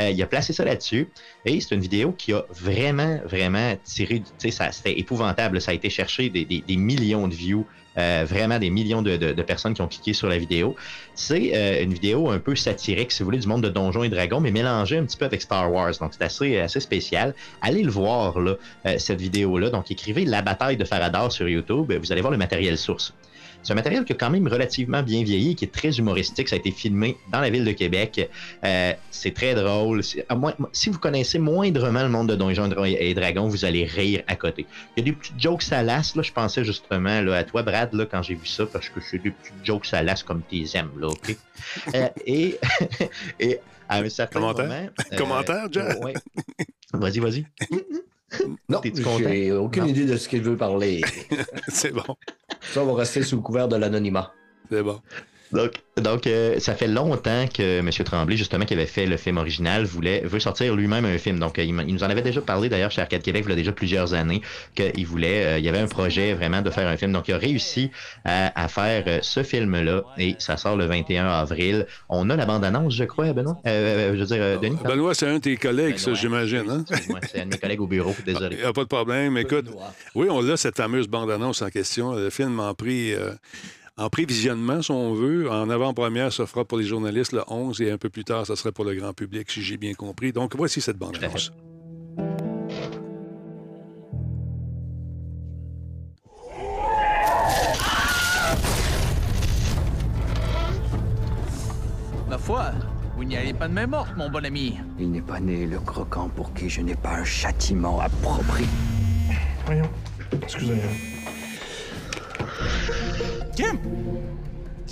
Euh, il a placé ça là-dessus. Et c'est une vidéo qui a vraiment, vraiment tiré. C'était épouvantable. Ça a été cherché des, des millions de views euh, vraiment des millions de, personnes qui ont cliqué sur la vidéo. C'est euh, une vidéo un peu satirique, si vous voulez, du monde de Donjons et Dragons, mais mélangée un petit peu avec Star Wars. Donc, c'est assez, assez spécial. Allez le voir, là, euh, cette vidéo-là. Donc, écrivez La bataille de Faradar sur YouTube. Vous allez voir le matériel source. C'est un matériel qui a quand même relativement bien vieilli, qui est très humoristique. Ça a été filmé dans la ville de Québec. Euh, c'est très drôle. si vous connaissez moindrement le monde de Donjons et Dragons, vous allez rire à côté. Il y a des petites jokes salaces. Là, je pensais justement là, à toi, Brad, là, quand j'ai vu ça, parce que c'est des petites jokes salaces comme tes aimes. Là, OK? Euh, et, (laughs) et à un certain Commentaire? moment... Euh, Commentaire, John? Vas-y, vas-y. (laughs) Non, j'ai aucune idée de ce qu'il veut parler. (laughs) c'est bon. Ça, on va rester sous le couvert de l'anonymat. C'est bon. Donc, donc euh, ça fait longtemps que M. Tremblay, justement, qui avait fait le film original, voulait, veut sortir lui-même un film. Donc, euh, il, nous en avait déjà parlé d'ailleurs chez Arcade Québec, il y a déjà plusieurs années, qu'il voulait, euh, il y avait un projet vraiment de faire un film. Donc, il a réussi à, faire ce film-là et ça sort le 21 avril. On a la bande-annonce, je crois, Benoît? je veux dire, Denis. Benoît, c'est un de tes collègues, ça, j'imagine. Hein? c'est un de mes collègues au bureau, (laughs) désolé. Il n'y a pas de problème. Écoute, oui, on a cette fameuse bande-annonce en question. Le film en pris en prévisionnement, si on veut. En avant-première, ça fera pour les journalistes le 11 et un peu plus tard, ça serait pour le grand public, si j'ai bien compris. Donc, voici cette bande-annonce. Ma foi, vous n'y allez pas de même morte, mon bon ami. Il n'est pas né le croquant pour qui je n'ai pas un châtiment approprié. Voyons, excusez-moi. Kim!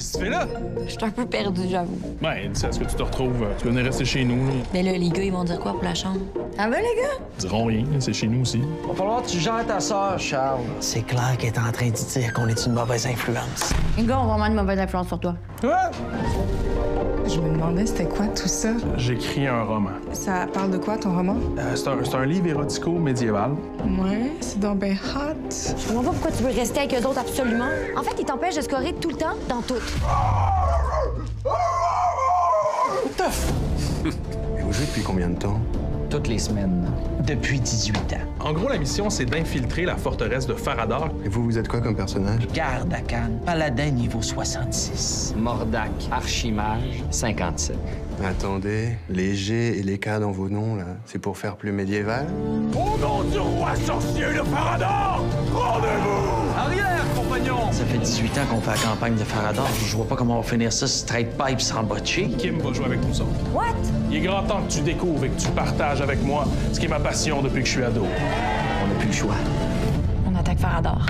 Qu'est-ce que tu fais là? Je suis un peu perdu, j'avoue. Ben, dis à ce que tu te retrouves? Tu venir rester chez nous, là? Mais là, les gars, ils vont dire quoi pour la chambre? Ah ben, les gars? Ils diront rien, c'est chez nous aussi. Va falloir que tu gères ta sœur, Charles. C'est clair qu'elle est en train de dire qu'on est une mauvaise influence. Les gars ont vraiment une mauvaise influence sur toi. Quoi? Je me demandais c'était quoi tout ça? J'écris un roman. Ça parle de quoi ton roman? Euh, c'est un, c'est un livre érotico médiéval. Ouais, c'est donc ben hot. Je comprends pas pourquoi tu veux rester avec eux autres absolument. En fait, ils t'empêchent de scorer tout le temps, dans tout. Et vous jouez depuis combien de temps? Toutes les semaines. Depuis 18 ans. En gros, la mission, c'est d'infiltrer la forteresse de Faradar. Et vous, vous êtes quoi comme personnage? Garde à Cannes, paladin niveau 66. Mordac, archimage, 57. Attendez, les G et les K dans vos noms, là, c'est pour faire plus médiéval? Au nom du roi sorcier de Faradar, rendez-vous! Ça fait 18 ans qu'on fait la campagne de Faradar. Je vois pas comment on va finir ça straight pipe sans botcher. Kim va jouer avec nous autres. What? Il est grand temps que tu découvres et que tu partages avec moi ce qui est ma passion depuis que je suis ado. On n'a plus le choix. On attaque Farador.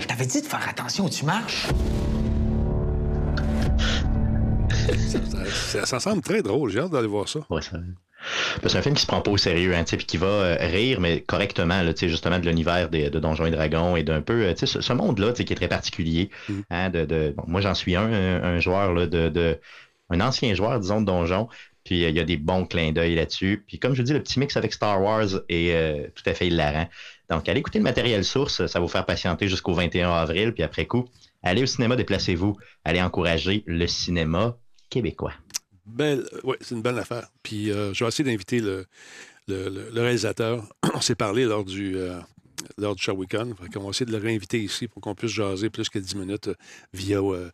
Je (laughs) t'avais dit de faire attention où tu marches. Ça, ça semble très drôle. J'ai hâte d'aller voir ça. Ouais, ça... C'est un film qui se prend pas au sérieux, hein, puis qui va euh, rire, mais correctement, là, justement, de l'univers de Donjons et Dragons et d'un peu, euh, ce, ce monde-là, qui est très particulier. hein, de, de- bon, moi, j'en suis un, un, un joueur, là, de, de- un ancien joueur, disons, de Donjons, puis euh, il y a des bons clins d'œil là-dessus. Puis comme je dis, le petit mix avec Star Wars est euh, tout à fait hilarant. Donc, allez écouter le matériel source, ça va vous faire patienter jusqu'au 21 avril, puis après coup, allez au cinéma, déplacez-vous, allez encourager le cinéma québécois. Belle, ouais, c'est une belle affaire. Puis euh, je vais essayer d'inviter le, le, réalisateur. (clears throat) On s'est parlé lors du, euh, lors du Shawicon. On va essayer de le réinviter ici pour qu'on puisse jaser plus que 10 minutes euh, via euh, euh,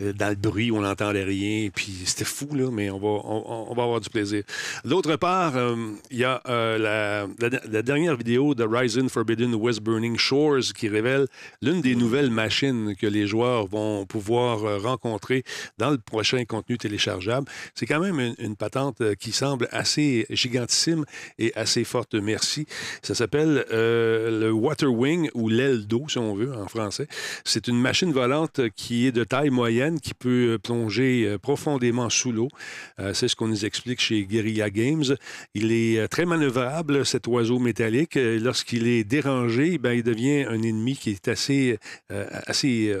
dans le bruit on n'entendait rien. Puis c'était fou, là, mais on va, on, va avoir du plaisir. D'autre part, euh, il y a euh, la, dernière vidéo de Ryzen Forbidden West Burning Shores qui révèle l'une des nouvelles machines que les joueurs vont pouvoir euh, rencontrer dans le prochain contenu téléchargeable. C'est quand même une, patente euh, qui semble assez gigantissime et assez forte, merci. Ça s'appelle euh, le Water Wing ou l'aile d'eau, si on veut, en français. C'est une machine volante qui est de taille moyenne, qui peut euh, plonger euh, profondément sous l'eau. Euh, C'est ce qu'on nous explique chez Guerrilla Games. Il est très manœuvrable, cet oiseau métallique. Lorsqu'il est dérangé, ben, il devient un ennemi qui est assez, assez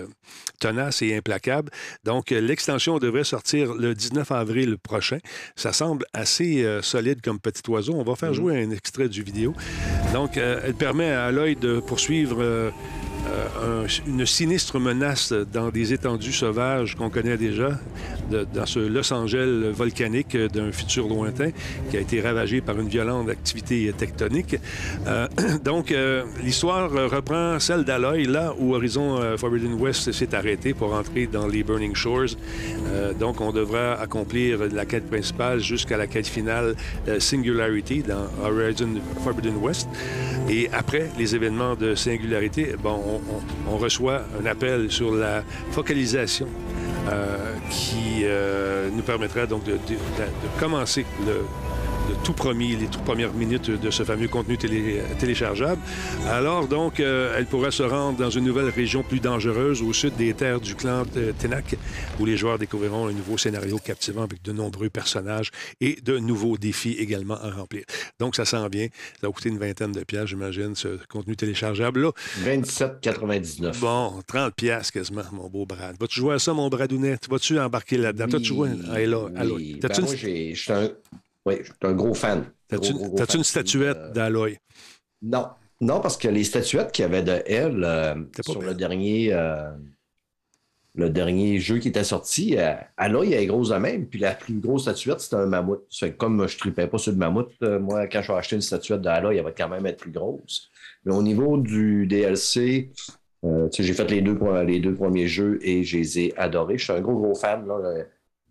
tenace et implacable. Donc, l'extension devrait sortir le 19 avril prochain. Ça semble assez solide comme petit oiseau. On va faire jouer un extrait du vidéo. Donc, elle permet à l'œil de poursuivre euh, un- une sinistre menace dans des étendues sauvages qu'on connaît déjà, dans ce Los Angeles volcanique d'un futur lointain qui a été ravagé par une violente activité tectonique. Euh, (clears throat) donc, euh, l'histoire reprend celle d'Aloy, là où Horizon Forbidden West s'est arrêté pour entrer dans les Burning Shores. Donc, on devra accomplir la quête principale jusqu'à la quête finale Singularity dans Horizon Forbidden West. Et après les événements de Singularité, bon, on, on- reçoit un appel sur la focalisation euh, qui euh, nous permettra donc de- de commencer le, le tout premier, les toutes premières minutes de ce fameux contenu télé- téléchargeable. Alors donc, euh, elle pourra se rendre dans une nouvelle région plus dangereuse au sud des terres du clan de Tenak, où les joueurs découvriront un nouveau scénario captivant avec de nombreux personnages et de nouveaux défis également à remplir. Donc, ça s'en vient. Ça va coûter une vingtaine de pièces, j'imagine, ce contenu téléchargeable-là. 27,99. Bon, 30 pièces quasiment, mon beau Brad. Vas-tu jouer à ça, mon Bradounet? Vas-tu embarquer là-dedans? T'as-tu joué à Halo? Halo? Oui. T'as-tu Ben, une- moi, je suis un, oui, je suis un gros fan. T'as-tu une, statuette Euh, d'Aloy? Non. Non, parce que les statuettes qu'il y avait de elle euh, sur le dernier, euh, le dernier jeu qui était sorti, euh, Aloy elle est grosse de même. Puis la plus grosse statuette, c'était un mammouth. Comme je tripais pas sur le mammouth, moi, quand je vais acheter une statuette d'Aloy, elle va quand même être plus grosse. Mais au niveau du DLC, j'ai fait les deux, les deux premiers jeux et je les ai adorés. Je suis un gros, gros fan. là.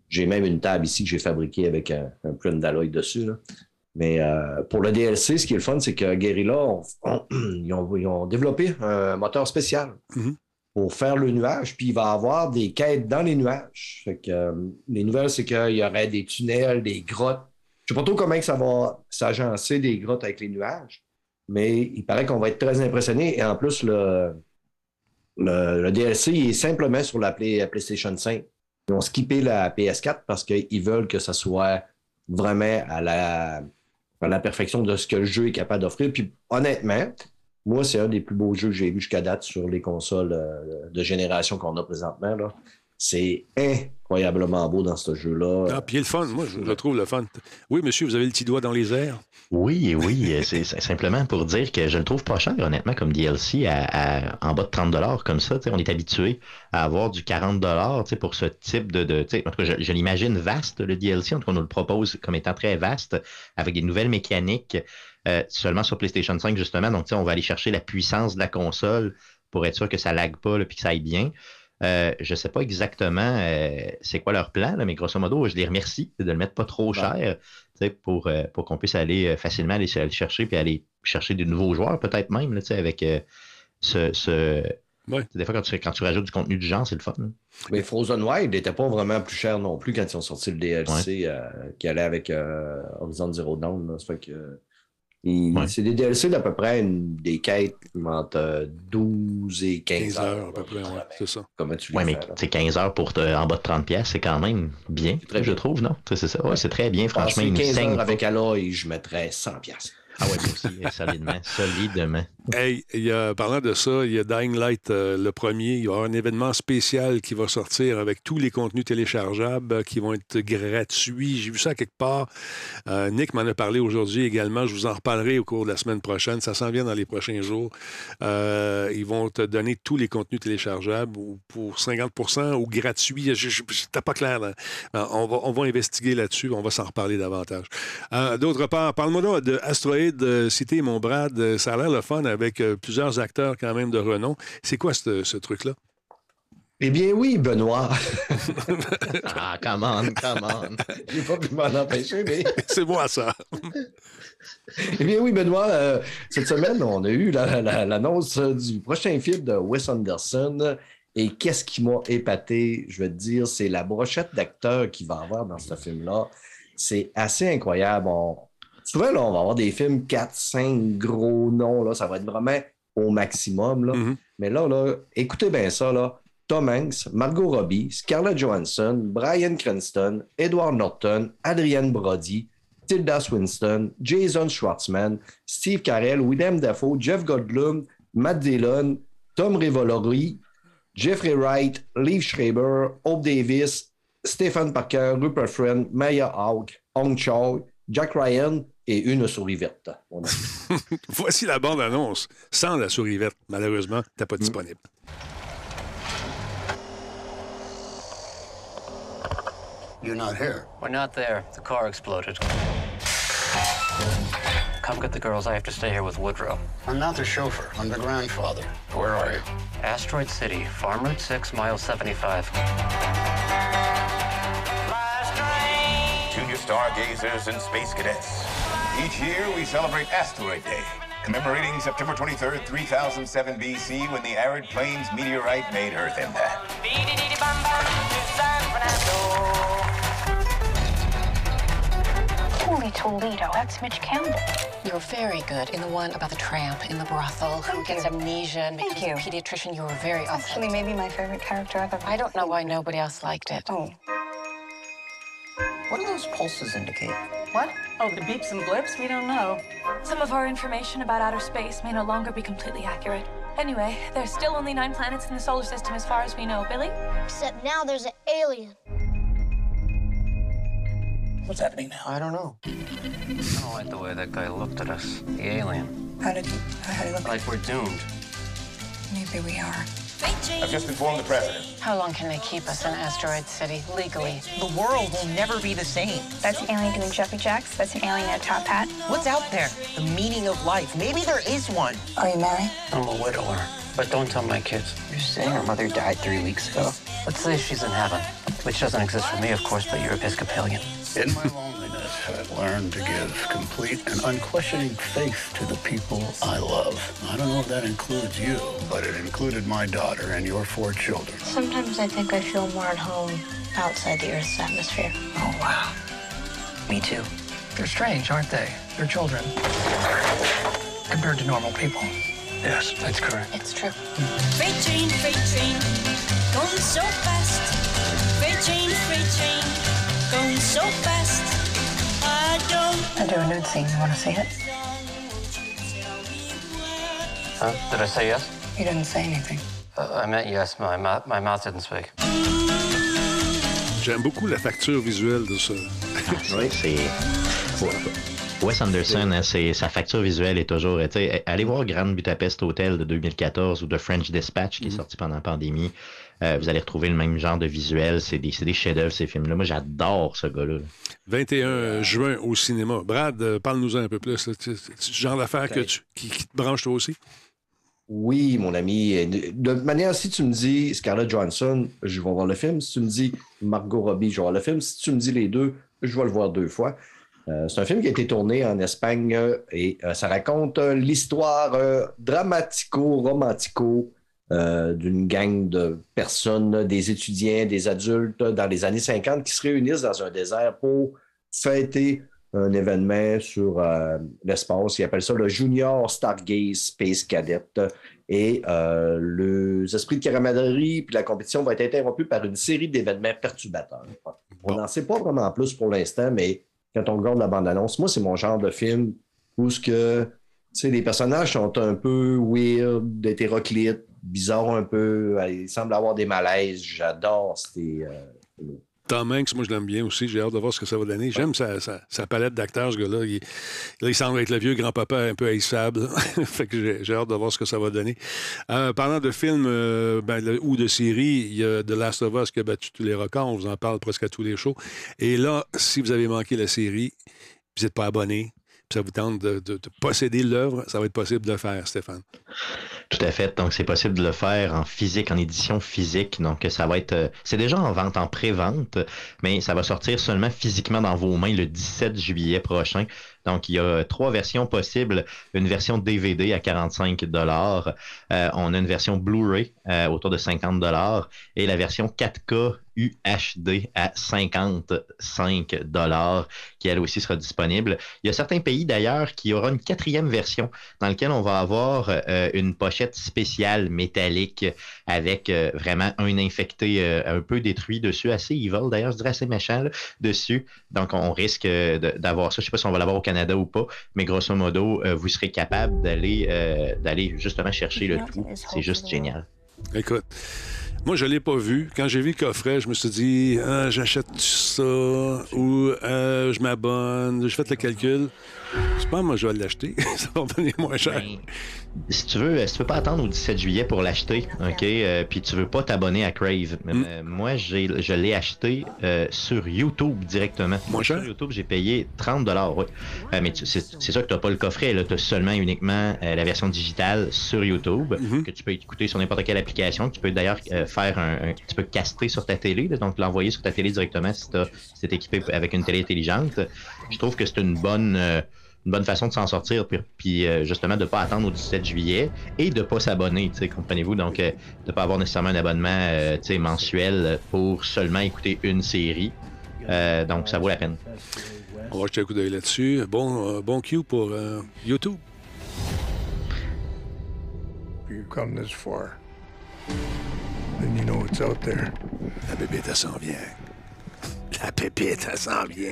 J'ai même une table ici que j'ai fabriquée avec un, un prune d'Aloy dessus. là. Mais euh, pour le DLC, ce qui est le fun, c'est que Guerrilla, on- on- (clears throat) ils, ont, ils ont développé un moteur spécial. Mhm. pour faire le nuage, puis il va avoir des quêtes dans les nuages. Fait que, euh, les nouvelles, c'est qu'il y aurait des tunnels, des grottes. Je ne sais pas trop comment que ça va s'agencer des grottes avec les nuages, mais il paraît qu'on va être très impressionné. Et en plus, le, le, le DLC il est simplement sur la, Play- la PlayStation 5. Ils ont skippé la PS4 parce qu'ils veulent que ça soit vraiment à la, à la perfection de ce que le jeu est capable d'offrir. Puis honnêtement, moi, c'est un des plus beaux jeux que j'ai vu jusqu'à date sur les consoles euh, de génération qu'on a présentement. là. C'est incroyablement beau dans ce jeu-là. Ah, puis il est le fun. Moi, je le trouve le fun. Oui, monsieur, vous avez le petit doigt dans les airs. Oui, oui, euh, (laughs) c'est simplement pour dire que je le trouve pas cher, honnêtement, comme DLC, à, à- en bas de 30 comme ça. On est habitué à avoir du 40 tu sais, pour ce type de... de tu sais, en tout cas, je, je l'imagine vaste, le DLC. En tout cas, on nous le propose comme étant très vaste, avec des nouvelles mécaniques, euh, seulement sur PlayStation 5, justement. Donc, tu sais, on va aller chercher la puissance de la console pour être sûr que ça lag pas, là, puis que ça aille bien. Euh, je sais pas exactement euh, c'est quoi leur plan, là, mais grosso modo, je les remercie de le mettre pas trop cher pour, euh, pour qu'on puisse aller facilement aller, aller chercher puis aller chercher de nouveaux joueurs, peut-être même, là, avec ce. Des fois, quand tu, quand tu rajoutes du contenu du genre, c'est le fun. là. Mais Frozen Wild n'était pas vraiment plus cher non plus quand ils ont sorti le DLC qui allait avec Horizon Zero Dawn. là. Ça fait que, C'est des DLC d'à peu près une- des quêtes entre euh, 12 et 15, 15 heures. heures, à peu près, ouais, c'est ça. Comment tu les Ouais, mais fais, c'est 15 heures pour te- en bas de 30 pièces, c'est quand même bien, je trouve, non? C'est ça. Ouais, c'est très bien, franchement. Me 15 saigne heures avec Aloy, je mettrais 100 pièces. Ah ouais, aussi, solidement, solidement. Hey, parlant de ça, il y a Dying Light, euh, le premier. Il y aura un événement spécial qui va sortir avec tous les contenus téléchargeables euh, qui vont être gratuits. J'ai vu ça quelque part. Euh, Nick m'en a parlé aujourd'hui également. Je vous en reparlerai au cours de la semaine prochaine. Ça s'en vient dans les prochains jours. Ils vont te donner tous les contenus téléchargeables ou pour 50% ou je- C'était pas clair. là. On va, on va investiguer là-dessus. On va s'en reparler davantage. D'autre part, parle-moi de Astroid euh, Cité, mon Brad. Ça a l'air le fun avec euh, plusieurs acteurs quand même de renom. C'est quoi ce, ce truc-là? Eh bien oui, Benoît. (laughs) ah, come on, come on. J'ai pas pu m'en empêcher, mais... (laughs) C'est moi, ça. (laughs) Eh bien oui, Benoît, euh, cette semaine, on a eu la- la- l'annonce du prochain film de Wes Anderson. Et qu'est-ce qui m'a épaté, je vais te dire, c'est la brochette d'acteurs qu'il va avoir dans ce film-là. C'est assez incroyable. On- Souvent, là, on va avoir des films 4, 5 gros noms. Là, ça va être vraiment au maximum. Là. Mais là, là, écoutez bien ça. Là. Tom Hanks, Margot Robbie, Scarlett Johansson, Brian Cranston, Edward Norton, Adrienne Brody, Tilda Swinton, Jason Schwartzman, Steve Carell, Willem Dafoe, Jeff Goldblum, Matt Dillon, Tom Revolori, Jeffrey Wright, Lee Schreiber, Hope Davis, Stephen Parker, Rupert Friend, Maya Hawke, Hong Chow, Jack Ryan et une souris verte. On a- (laughs) Voici la bande-annonce sans la souris verte. Malheureusement, t'as pas disponible. You're not here. We're not there. The car exploded. Come get the girls. I have to stay here with Woodrow. I'm not the chauffeur. I'm the grandfather. Where are you? Asteroid City, Farm Route 6, mile 75. Junior stargazers and space cadets. Each year we celebrate Asteroid Day, commemorating September 23rd, 3007 BC, when the arid plains meteorite made Earth impact. Holy Toledo, that's Mitch Campbell. You're very good in the one about the tramp in the brothel who gets amnesia and becomes a pediatrician. You were very Actually, maybe my favorite character I've ever I don't know why nobody else liked it. Oh. What do those pulses indicate? What? Oh, the beeps and blips? We don't know. Some of our information about outer space may no longer be completely accurate. Anyway, there's still only nine planets in the solar system as far as we know, Billy. Except now there's an alien. What's happening now? I don't know. I don't like the way that guy looked at us. The alien. How did you, how did you look? Like we're doomed. Maybe we are. I've just informed the president. How long can they keep us in Asteroid City legally? The world will never be the same. That's an alien doing jumping jacks. That's an alien in a top hat. What's out there? The meaning of life. Maybe there is one. Are you married? I'm a widower. But don't tell my kids. You're saying her mother died three weeks ago? Let's say she's in heaven. Which doesn't exist for me, of course, but you're Episcopalian. In my loneliness, I've learned to give complete and unquestioning faith to the people I love. I don't know if that includes you, but it included my daughter and your four children. Sometimes I think I feel more at home outside the Earth's atmosphere. Oh, wow. Me too. They're strange, aren't they? They're children. Compared to normal people. Yes, that's correct. It's true. Freight train, freight train, going so fast. Freight train, freight train, going so fast. I don't. I do a nude scene. You want to see it? Huh? Did I say yes? You didn't say anything. Uh, I meant yes. My, mouth, my mouth didn't speak. J'aime beaucoup la facture visuelle de ça. oui, c'est. Wes Anderson, hein, c'est, sa facture visuelle est toujours. Allez voir Grand Budapest Hotel de 2014 ou The French Dispatch qui est sorti pendant la pandémie. Euh, vous allez retrouver le même genre de visuel. C'est des, des chefs-d'œuvre, ces films-là. Moi, j'adore ce gars-là. 21 juin au cinéma. Brad, euh, parle-nous un peu plus. C'est ce genre d'affaire que tu, qui, qui te branche toi aussi? Oui, mon ami. De manière, si tu me dis Scarlett Johansson, je vais voir le film. Si tu me dis Margot Robbie, je vais voir le film. Si tu me dis les deux, je vais le voir deux fois. Euh, c'est un film qui a été tourné en Espagne et euh, ça raconte euh, l'histoire euh, dramatico-romantico euh, d'une gang de personnes, des étudiants, des adultes dans les années 50 qui se réunissent dans un désert pour fêter un événement sur l'espace. Ils appellent ça le Junior Stargaze Space Cadet. Et les esprits de camaraderie puis la compétition va être interrompue par une série d'événements perturbateurs. On n'en sait pas vraiment plus pour l'instant, mais quand on regarde la bande-annonce, moi, c'est mon genre de film où ce que, les personnages sont un peu weird, hétéroclites, bizarres un peu, ils semblent avoir des malaises. J'adore ces. Euh, Tom Hanks, moi, je l'aime bien aussi. J'ai hâte de voir ce que ça va donner. J'aime sa, palette d'acteurs, ce gars-là. Il, il, semble être le vieux grand-papa un peu haïssable. (laughs) fait que j'ai hâte de voir ce que ça va donner. Euh, parlant de films euh, ben, ou de séries, il y a The Last of Us qui a battu tous les records. On vous en parle presque à tous les shows. Et là, si vous avez manqué la série, vous n'êtes pas abonné, ça vous tente de, de, de posséder l'œuvre, ça va être possible de le faire, Stéphane. Tout à fait. Donc, c'est possible de le faire en physique, en édition physique. Donc, ça va être. C'est déjà en vente, en pré-vente, mais ça va sortir seulement physiquement dans vos mains le 17 juillet prochain. Donc, il y a trois versions possibles. Une version DVD à 45 dollars. Euh, on a une version Blu-ray euh, autour de 50 dollars et la version 4K UHD à 55 dollars qui elle aussi sera disponible. Il y a certains pays d'ailleurs qui aura une quatrième version dans laquelle on va avoir euh, une pochette spéciale métallique avec euh, vraiment un infecté euh, un peu détruit dessus, assez evil d'ailleurs, je dirais assez méchant là, dessus. Donc on risque d'avoir ça. Je sais pas si on va l'avoir au Canada ou pas, mais grosso modo, vous serez capable d'aller d'aller justement chercher le tout. C'est juste génial. Écoute. Moi, je ne l'ai pas vu. Quand j'ai vu le coffret, je me suis dit, ah, j'achète ça? Ou euh, je m'abonne. J'ai fait le calcul. Je pense moi, je vais l'acheter. (laughs) ça va venir moins cher. Ben, si tu veux, si tu veux pas attendre au 17 juillet pour l'acheter, OK, euh, puis tu veux pas t'abonner à Crave, mm. euh, moi, j'ai, je l'ai acheté euh, sur YouTube directement. Moins cher? Sur YouTube, j'ai payé 30 oui. mais tu, c'est, c'est sûr que tu n'as pas le coffret. Tu as seulement uniquement la version digitale sur YouTube mm-hmm. que tu peux écouter sur n'importe quelle application. Tu peux d'ailleurs faire un, un, Tu peux caster sur ta télé, là, donc l'envoyer sur ta télé directement si tu es équipé avec une télé intelligente. Je trouve que c'est une bonne une bonne façon de s'en sortir, puis, puis euh, justement de ne pas attendre au 17 juillet et de ne pas s'abonner, comprenez-vous, donc euh, de ne pas avoir nécessairement un abonnement euh, mensuel pour seulement écouter une série. donc ça vaut la peine. On va jeter un coup d'œil là-dessus. Bon, bon cue pour YouTube. You come this far, then you know what's out there. La bébé, elle s'en vient. (laughs) La pépite, ça sent bien.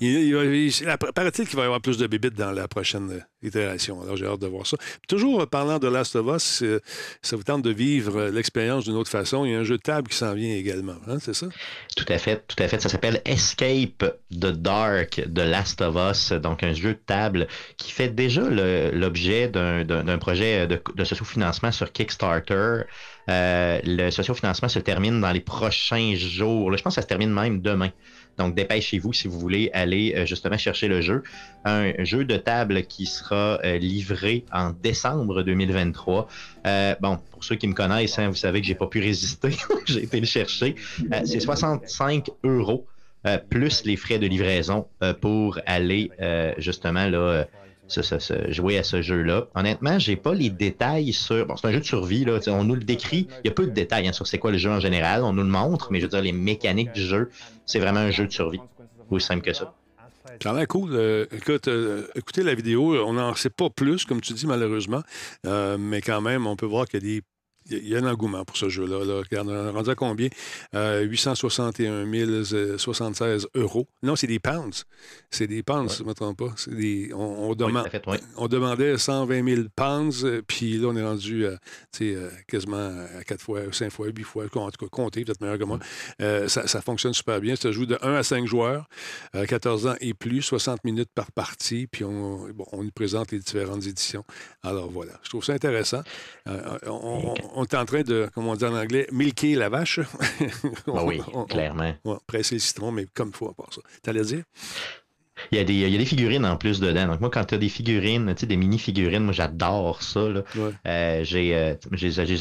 Il, il, il, paraît-il qu'il va y avoir plus de bébites dans la prochaine itération. Alors, j'ai hâte de voir ça. Toujours parlant de Last of Us, ça vous tente de vivre l'expérience d'une autre façon. Il y a un jeu de table qui s'en vient également, hein, c'est ça? Tout à fait, tout à fait. Ça s'appelle Escape the Dark de Last of Us, donc un jeu de table qui fait déjà l'objet d'un projet de, socio-financement sur Kickstarter. Euh, le sociofinancement se termine dans les prochains jours. Je pense que ça se termine même demain. Donc, dépêchez-vous si vous voulez aller euh, justement chercher le jeu. Un jeu de table qui sera euh, livré en décembre 2023. Euh, bon, pour ceux qui me connaissent, hein, vous savez que j'ai pas pu résister. (laughs) j'ai été le chercher. c'est 65 euros. plus les frais de livraison pour aller justement là, jouer à ce jeu-là. Honnêtement, j'ai pas les détails sur. Bon, c'est un jeu de survie, là. On nous le décrit. Il y a peu de détails hein, sur c'est quoi le jeu en général. On nous le montre, mais je veux dire, les mécaniques du jeu, c'est vraiment un jeu de survie. Aussi simple que ça. Ça a l'air cool. Euh, écoute, euh, écoutez la vidéo. On n'en sait pas plus, comme tu dis, malheureusement. Euh, mais quand même, on peut voir qu'il y a des. Il y a un engouement pour ce jeu-là. Là. Regarde, on est rendu à combien? Euh, 861 076 euros. Non, c'est des pounds. C'est des pounds, si je ne me trompe pas. Des, on, on demande, tout à fait, oui. on demandait 120 000 pounds, euh, puis là, on est rendu à, euh, quasiment à 4 fois, 5 fois, 8 fois. En tout cas, compter, peut-être meilleur que moi. Euh, ça, ça fonctionne super bien. Ça joue de 1 à 5 joueurs, euh, 14 ans et plus, 60 minutes par partie, puis on, bon, on nous présente les différentes éditions. Alors voilà, je trouve ça intéressant. Euh, on, on- on est en train de, comme on dit en anglais, milker la vache. Ah oui, (laughs) clairement. Ouais, presser le citron, mais comme il faut à part ça. T'allais dire? Il y, a des, il y a des figurines en plus dedans. Donc moi, quand tu as des figurines, tu sais, des mini-figurines, moi j'adore ça. là. Euh, j'ai, euh,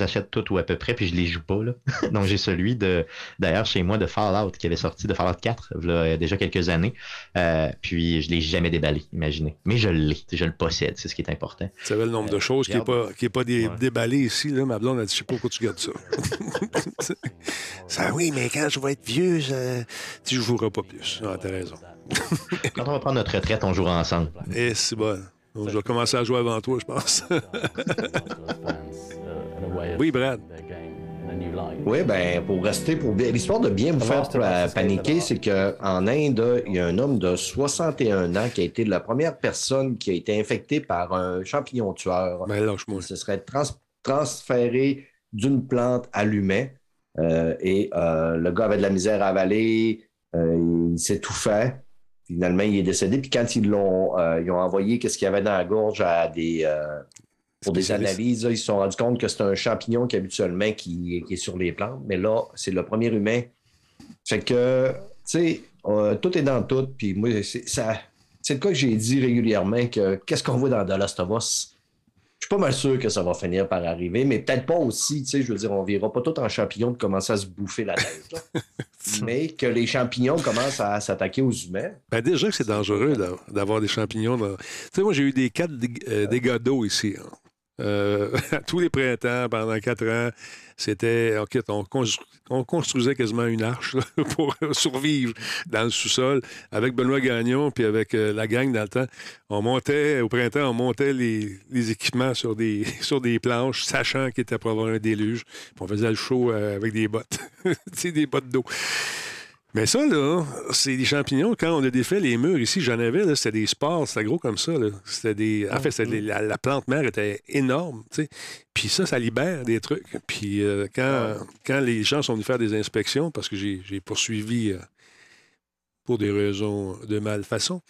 achète toutes ou à peu près, puis je les joue pas. Là. (laughs) Donc j'ai celui de, d'ailleurs chez moi de Fallout qui avait sorti de Fallout 4 là, il y a déjà quelques années. Euh, puis je l'ai jamais déballé, imaginez. Mais je l'ai, je le possède, c'est ce qui est important. Tu savais le nombre de choses qui n'est pas, qui est pas dé- déballé ici. Là. Ma blonde a dit, je sais pas pourquoi tu gardes ça. (laughs) ça, oui, mais quand je vais être vieux, je- tu ne joueras pas plus. Ah, t'as raison. (laughs) Quand on va prendre notre retraite, on jouera ensemble. Et c'est bon. Donc, je vais commencer à jouer avant toi, je pense. (laughs) oui, Brad. Oui, ben pour rester, pour bien- l'histoire de bien vous faire euh, paniquer, c'est qu'en Inde, il y a un homme de 61 ans qui a été la première personne qui a été infectée par un champignon tueur. Il se serait trans- transféré d'une plante à l'humain. Euh, et euh, le gars avait de la misère à avaler, euh, il s'étouffait. Finalement, il est décédé. Puis quand ils l'ont euh, ils ont envoyé qu'est-ce qu'il y avait dans la gorge à des euh, pour des analyses, là, ils se sont rendus compte que c'est un champignon qui habituellement qui, qui est sur les plantes. Mais là, c'est le premier humain. Fait que, tu sais, euh, tout est dans tout. Puis moi, c'est ça. C'est le cas que j'ai dit régulièrement que qu'est-ce qu'on voit dans The Last of Us? Je suis pas mal sûr que ça va finir par arriver, mais peut-être pas aussi, tu sais, je veux dire, on verra pas tout en champignon de commencer à se bouffer la tête. là. (laughs) mais que les champignons commencent à s'attaquer aux humains. Ben déjà que c'est dangereux d'avoir des champignons. dans- Tu sais, moi, j'ai eu des dég- euh, dégâts d'eau ici. hein. Euh, (laughs) tous les printemps, pendant quatre ans, c'était. OK, on, constru- on construisait quasiment une arche (laughs) pour survivre dans le sous-sol. Avec Benoît Gagnon, puis avec euh, la gang dans le temps, on montait, au printemps, on montait les, équipements (laughs) sur des, planches, sachant qu'il était pour avoir un déluge. Puis on faisait le show euh, avec des bottes, (laughs) des bottes d'eau. Mais ça, là, c'est des champignons. Quand on a défait les murs ici, j'en avais, là, c'était des spores, c'était gros comme ça. là. C'était des... En fait, c'était des- la, la plante mère était énorme, tu sais. Puis ça, ça libère des trucs. Puis euh, quand, quand les gens sont venus faire des inspections, parce que j'ai j'ai poursuivi euh, pour des raisons de malfaçon,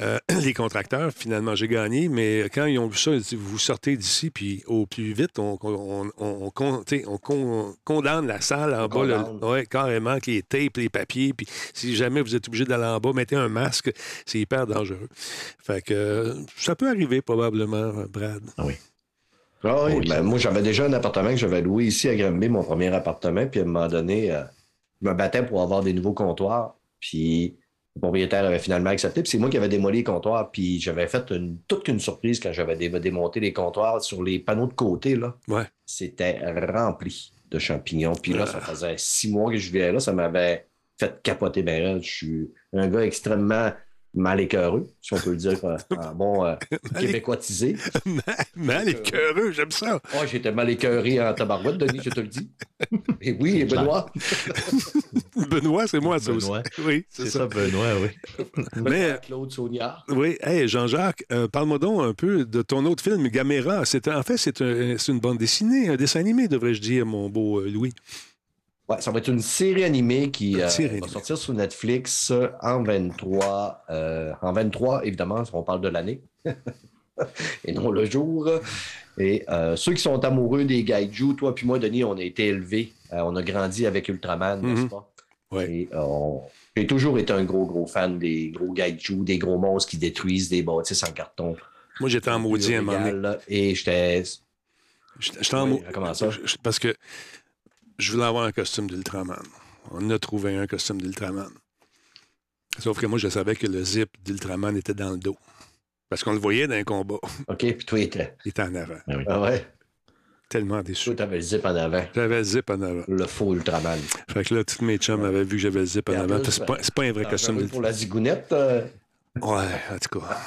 euh, (clears throat) les contracteurs, finalement, j'ai gagné. Mais quand ils ont vu ça, ils ont dit, vous sortez d'ici, puis au plus vite, on, on, on, on condamne la salle en bas, le- ouais, carrément, avec les tapes, les papiers. Puis si jamais vous êtes obligé d'aller en bas, mettez un masque. C'est hyper dangereux. Fait que ça peut arriver, probablement, Brad. oui. Ah oui, ben, moi, j'avais déjà un appartement que j'avais loué ici à Granby, mon premier appartement. Puis à un moment donné, euh, je me battais pour avoir des nouveaux comptoirs. Puis le propriétaire avait finalement accepté. Puis c'est moi qui avais démoli les comptoirs. Puis j'avais fait une, toute qu'une surprise quand j'avais dé- démonté les comptoirs sur les panneaux de côté. Là. Ouais. C'était rempli de champignons. Puis là, ça faisait six mois que je vivais là. Ça m'avait fait capoter ben. Je suis un gars extrêmement mal écœureux, si on peut le dire (laughs) euh, en bon euh, québécoisisé. (laughs) Mal écœureux, j'aime ça. Oh, j'étais mal écœuré en tabarouette, Denis, je te le dis. Et oui, et Benoît. (laughs) Benoît, c'est moi, ça Benoît. aussi. Oui, c'est ça. ça, Benoît, oui. Mais, Claude Sauniard. oui, hey, Jean-Jacques, euh, parle-moi donc un peu de ton autre film, Gamera. C'est, en fait, c'est, un- c'est une bande dessinée, un dessin animé, devrais-je dire, mon beau euh, Louis. Ouais, ça va être une série animée qui euh, série va animée. sortir sur Netflix euh, en 23. euh, en 23, évidemment, on parle de l'année. (laughs) et non le jour. Et euh, ceux qui sont amoureux des Gaiju, toi puis moi, Denis, on a été élevés. on a grandi avec Ultraman, n'est-ce Mhm. pas? On- J'ai toujours été un gros, gros fan des gros Gaiju, des gros monstres qui détruisent des bâtisses en carton. Moi, j'étais en maudit à un moment donné. Illégal, là. Et j'étais. J'étais en Oui, mau- comment ça? Parce que je voulais avoir un costume d'Ultraman. On a trouvé un costume d'Ultraman. Sauf que moi, je savais que le zip d'Ultraman était dans le dos. Parce qu'on le voyait dans un combat. OK, puis toi, il était. Il était en avant. Ah ouais? Tellement déçu. Toi, t'avais le zip en avant. J'avais le zip en avant. Le faux Ultraman. Fait que là, tous mes chums avaient vu que j'avais le zip en avant. C'est pas, pas un vrai costume. de- Pour la zigounette, euh, Ouais, en tout cas.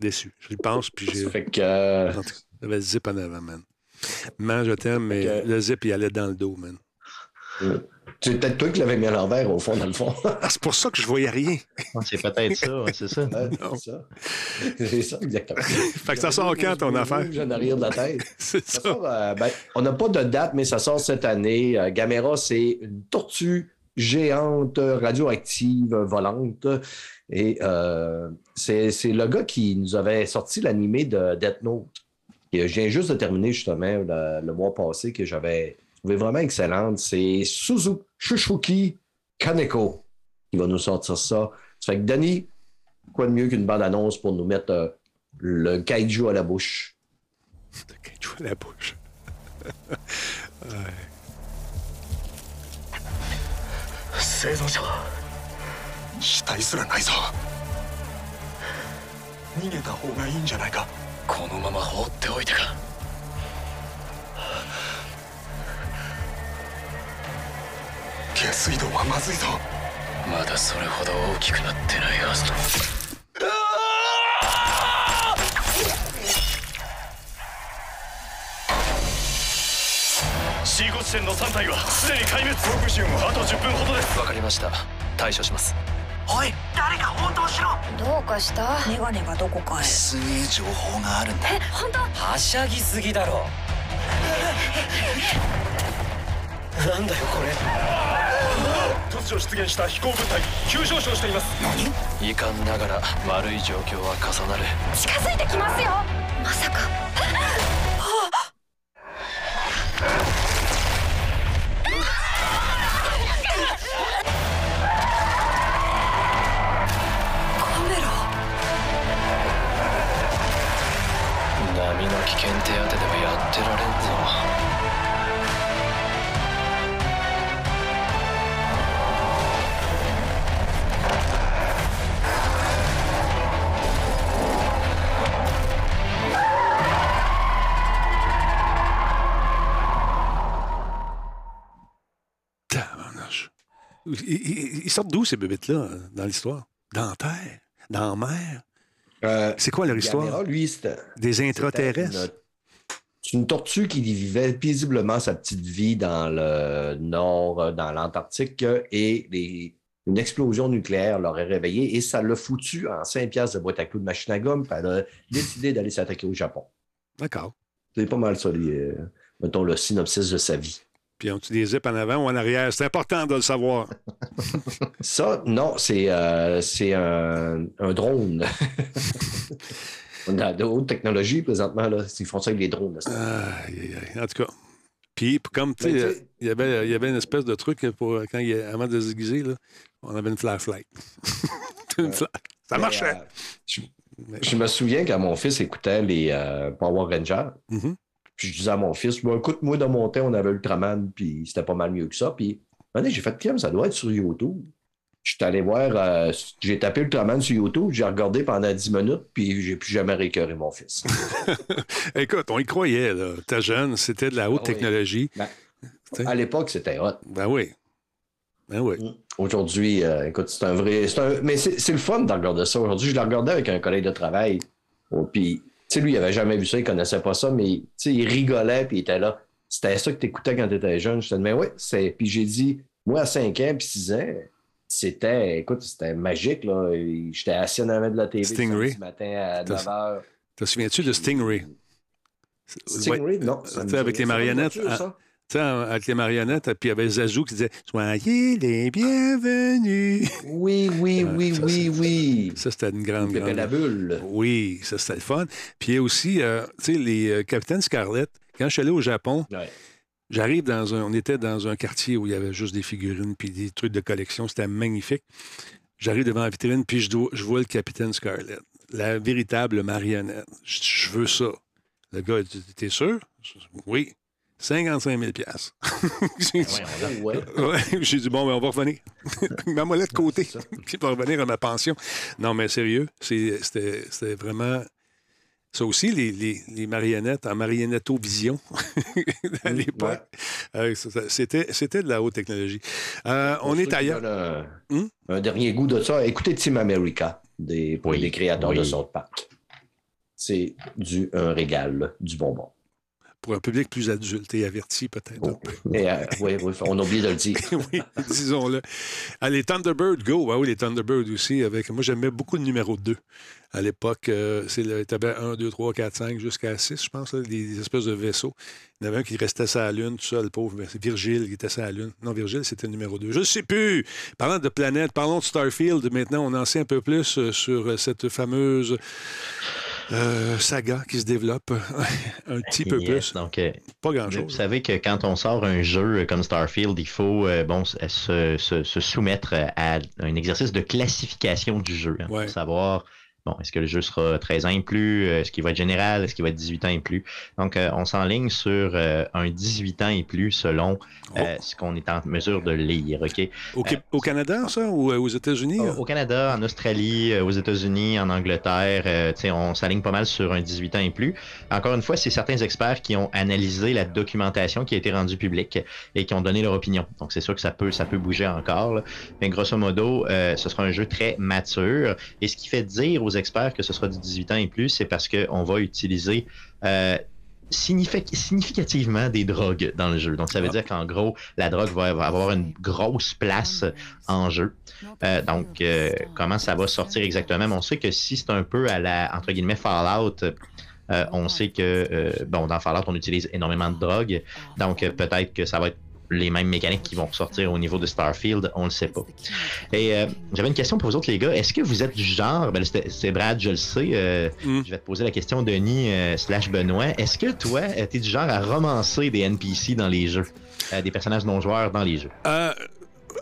Déçu. Je pense, puis j'ai. fait que. euh, En tout cas, J'avais le zip en avant, man. Man, je t'aime, mais le zip, il allait dans le dos, man. C'est peut-être toi qui l'avais mis à l'envers, au fond, dans le fond. Ah, c'est pour ça que je voyais rien. C'est peut-être ça, c'est ça. (laughs) Ouais, c'est ça. C'est ça, exactement. (laughs) Fait que ça sort quand, ton affaire? J'en arrière de la tête. (laughs) C'est ça. sort, euh, ben, on n'a pas de date, mais ça sort cette année. Euh, Gamera, c'est une tortue géante radioactive volante. Et euh, c'est c'est le gars qui nous avait sorti l'animé de Death Note. Et je viens juste de terminer justement le, le mois passé que j'avais trouvé vraiment excellente. C'est Suzu Shushuki Kaneko qui va nous sortir ça. Ça fait que Denis, quoi de mieux qu'une bande-annonce pour nous mettre euh, le kaiju à la bouche? (laughs) Le kaiju à la bouche. (laughs) Ouais. 生存者は死体すらないぞ逃げた方がいいんじゃないか このまま放っておいてか。下水道はまずいぞ。まだそれほど大きくなってないはずだ。シーゴ地点の3体はすでに壊滅。復順あと10分ほどです。わかりました。対処します。おい誰か応答しろ。どうかした？メガネがどこかへ。すげえ情報があるんだ。え本当？はしゃぎすぎだろ。なんだよこれ。突如出現した飛行物体急上昇しています。何？遺憾ながら悪い状況は重なる。近づいてきますよ。まさか sortent d'où, ces bébites-là, euh, dans l'histoire? Dans la terre? Dans la mer? c'est quoi leur histoire? Gamera, lui, c'était- Des intraterrestres? C'est une tortue qui vivait paisiblement sa petite vie dans le nord, euh, dans l'Antarctique, euh, et les- une explosion nucléaire l'aurait réveillée et ça l'a foutu en 5 piastres de boîte à clous de machine à gomme, puis elle a décidé d'aller s'attaquer au Japon. D'accord. C'est pas mal ça, les, euh, mettons, le synopsis de sa vie. Puis ont-tu des zips en avant ou en arrière? C'est important de le savoir. (laughs) Ça, non, c'est euh, un, un drone. (laughs) On a de haute technologie présentement, là. Ils font ça avec les drones. là. Aïe, aïe, aïe. En tout cas. Puis, comme, tu Ben, sais, tu sais- il y avait, y avait une espèce de truc pour, quand il, avant de se déguiser, là, on avait une flashlight. (laughs) Une Ça Mais, marchait. euh, je, je me souviens quand mon fils écoutait les euh, Power Rangers, Mhm. Puis je disais à mon fils, bon, écoute, moi, dans mon temps, on avait Ultraman, puis c'était pas mal mieux que ça. Puis, j'ai fait, crème, ça doit être sur YouTube. Je suis allé voir, euh, j'ai tapé Ultraman sur YouTube, j'ai regardé pendant 10 minutes, puis j'ai plus jamais récœuré mon fils. (laughs) Écoute, on y croyait, là. T'es jeune, c'était de la haute Ah oui. technologie. Ben, à l'époque, c'était hot. Ben oui. Ben oui. Aujourd'hui, euh, écoute, c'est un vrai. un- Mais c'est le fun de regarder ça. Aujourd'hui, je le regardais avec un collègue de travail. Oh, puis, sais, lui, il avait jamais vu ça, il connaissait pas ça, mais tu sais, il rigolait, puis il était là. C'était ça que tu écoutais quand tu étais jeune. Je te dis, mais oui, c'est. Puis j'ai dit, moi, à 5 ans, puis 6 ans, c'était, écoute, c'était magique, là. J'étais assis en avant de la Stingray. samedi matin à T'as- 9 h. Te souviens-tu de Stingray? Stingray? Non, Tu sais, avec les marionnettes. voiture, hein, ça? Tu sais, avec les marionnettes, puis il y avait Zazou qui disait Soyez les bienvenus. Oui, oui, oui, ça, oui, oui. Ça, c'était une grande. Grande... la bulle. Oui, ça, c'était le fun. Puis aussi, euh, tu sais, les euh, Capitaines Scarlett. Quand je suis allé au Japon, j'arrive dans un. On était dans un quartier où il y avait juste des figurines puis des trucs de collection. C'était magnifique. J'arrive devant la vitrine, puis je, dois- je vois le Capitaine Scarlett, la véritable marionnette. Je, je veux ça. Le gars, T'es sûr? Oui. 55 000 piastres. (laughs) J'ai dit, Ouais. Ouais, j'ai dit, bon, ben, on va revenir. Mets-moi là de côté. (laughs) Va revenir à ma pension. Non, mais sérieux, c'était vraiment. Ça aussi, les, les, les marionnettes en marionnetto-vision (laughs) à l'époque. euh, C'était de la haute technologie. Euh, on Pour est ailleurs. veulent Un, un dernier goût de ça. Écoutez Team America, des, pour les créateurs oui. de South Park. C'est du un régal, du bonbon. Pour un public plus adulte et averti, peut-être. Et, euh, oui, oui, on a oublié de le dire. (laughs) oui, disons-le. Ah, les Thunderbird Go, ah oui, les Thunderbird aussi. Avec, moi, j'aimais beaucoup le numéro 2. À l'époque, euh, c'est le, t'avais 1, 2, 3, 4, 5, jusqu'à 6, je pense, là, des, des espèces de vaisseaux. Il y en avait un qui restait sur la Lune, tout seul, le pauvre. C'est Virgile qui était sur la Lune. Non, Virgile, c'était le numéro 2. Je ne sais plus. Parlant de planète, parlons de Starfield. Maintenant, on en sait un peu plus euh, sur euh, cette fameuse euh, saga qui se développe. (laughs) un petit peu plus. Donc, euh, Pas Vous grand-chose. savez que quand on sort un jeu comme Starfield, il faut euh, bon, se, se- se- se soumettre à un exercice de classification du jeu hein, pour savoir bon, est-ce que le jeu sera 13 ans et plus, est-ce qu'il va être général, est-ce qu'il va être 18 ans et plus? Donc, euh, on s'enligne sur euh, un 18 ans et plus selon euh, ce qu'on est en mesure de lire. OK? Au, Canada, ça, ou aux États-Unis? Au, Canada, en Australie, aux États-Unis, en Angleterre, on s'aligne pas mal sur un 18 ans et plus. Encore une fois, c'est certains experts qui ont analysé la documentation qui a été rendue publique et qui ont donné leur opinion. Donc, c'est sûr que ça peut, ça peut bouger encore. là. Mais grosso modo, ce sera un jeu très mature. Et ce qui fait dire aux experts que ce sera du 18 ans et plus, c'est parce qu'on va utiliser euh, signifi- significativement des drogues dans le jeu. Donc, ça veut dire qu'en gros, la drogue va, avoir une grosse place en jeu. Euh, donc, euh, comment ça va sortir exactement? Mais on sait que si c'est un peu à la, entre guillemets, Fallout, euh, on sait que, euh, bon, dans Fallout, on utilise énormément de drogue. Donc, euh, peut-être que ça va être les mêmes mécaniques qui vont ressortir au niveau de Starfield, on le sait pas. Et euh, j'avais une question pour vous autres, les gars. Est-ce que vous êtes du genre, ben, c'est Brad, je le sais, euh, je vais te poser la question, Denis euh, slash Benoît. Est-ce que toi, tu es du genre à romancer des NPC dans les jeux, des personnages non-joueurs dans les jeux?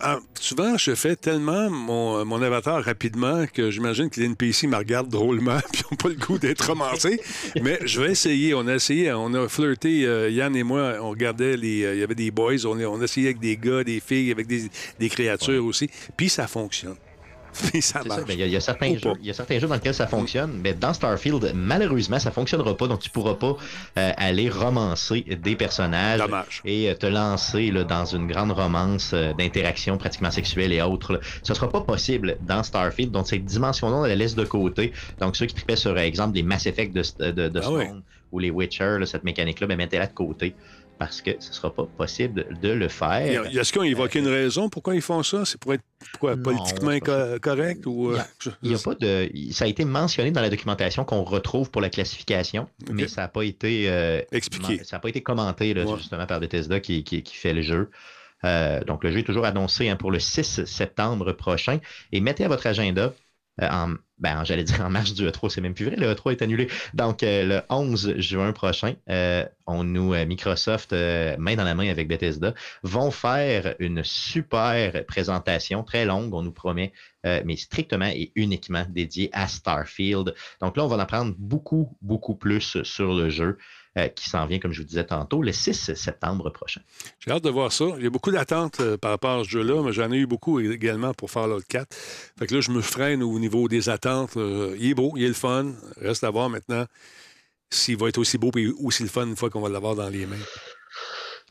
Euh, ah, souvent, je fais tellement mon, mon avatar rapidement que j'imagine que les NPC me regardent drôlement (laughs) puis n'ont pas le goût d'être romancés. Mais je vais essayer. On a essayé, on a flirté, euh, Yann et moi, on regardait les. euh, Il y avait des boys, on essayé avec des gars, des filles, avec des, des créatures aussi. Puis ça fonctionne. (laughs) Puis ça C'est marche. ça, il y, a- il y a certains jeux, pas. il y a certains jeux dans lesquels ça fonctionne, mais dans Starfield, malheureusement, ça fonctionnera pas. Donc, tu pourras pas euh, aller romancer des personnages et euh, te lancer là, dans une grande romance euh, d'interaction pratiquement sexuelle et autres. là. Ce sera pas possible dans Starfield. Donc, cette dimension-là, on la laisse de côté. Donc, ceux qui tripaient sur, exemple, des Mass Effect de, de, de Ah ouais. ou les Witcher, là, cette mécanique-là, ben, mettez-la de côté parce que ce sera pas possible de le faire. a- a- Est-ce qu'on évoque une raison pourquoi ils font ça? C'est pour être pourquoi, politiquement co- correct? Ou, euh, Il y a pas de, ça a été mentionné dans la documentation qu'on retrouve pour la classification, mais ça n'a pas été euh, Expliqué. Ça n'a pas été commenté là, justement par Bethesda qui, qui, qui fait le jeu. Euh, donc le jeu est toujours annoncé hein, pour le 6 septembre prochain. Et mettez à votre agenda. Euh, en, ben, j'allais dire en marche du E3, c'est même plus vrai, le E3 est annulé. Donc, euh, le 11 juin prochain, euh, on nous, Microsoft, main dans la main avec Bethesda, vont faire une super présentation très longue, on nous promet, mais strictement et uniquement dédiée à Starfield. Donc là, on va en apprendre beaucoup, beaucoup plus sur le jeu euh, qui s'en vient, comme je vous disais tantôt, le 6 septembre prochain. J'ai hâte de voir ça. Il y a beaucoup d'attentes euh, par rapport à ce jeu-là, mais j'en ai eu beaucoup également pour Fallout 4. Fait que là, je me freine au niveau des attentes. Euh, il est beau, il est le fun. Reste à voir maintenant s'il va être aussi beau et aussi le fun une fois qu'on va l'avoir dans les mains.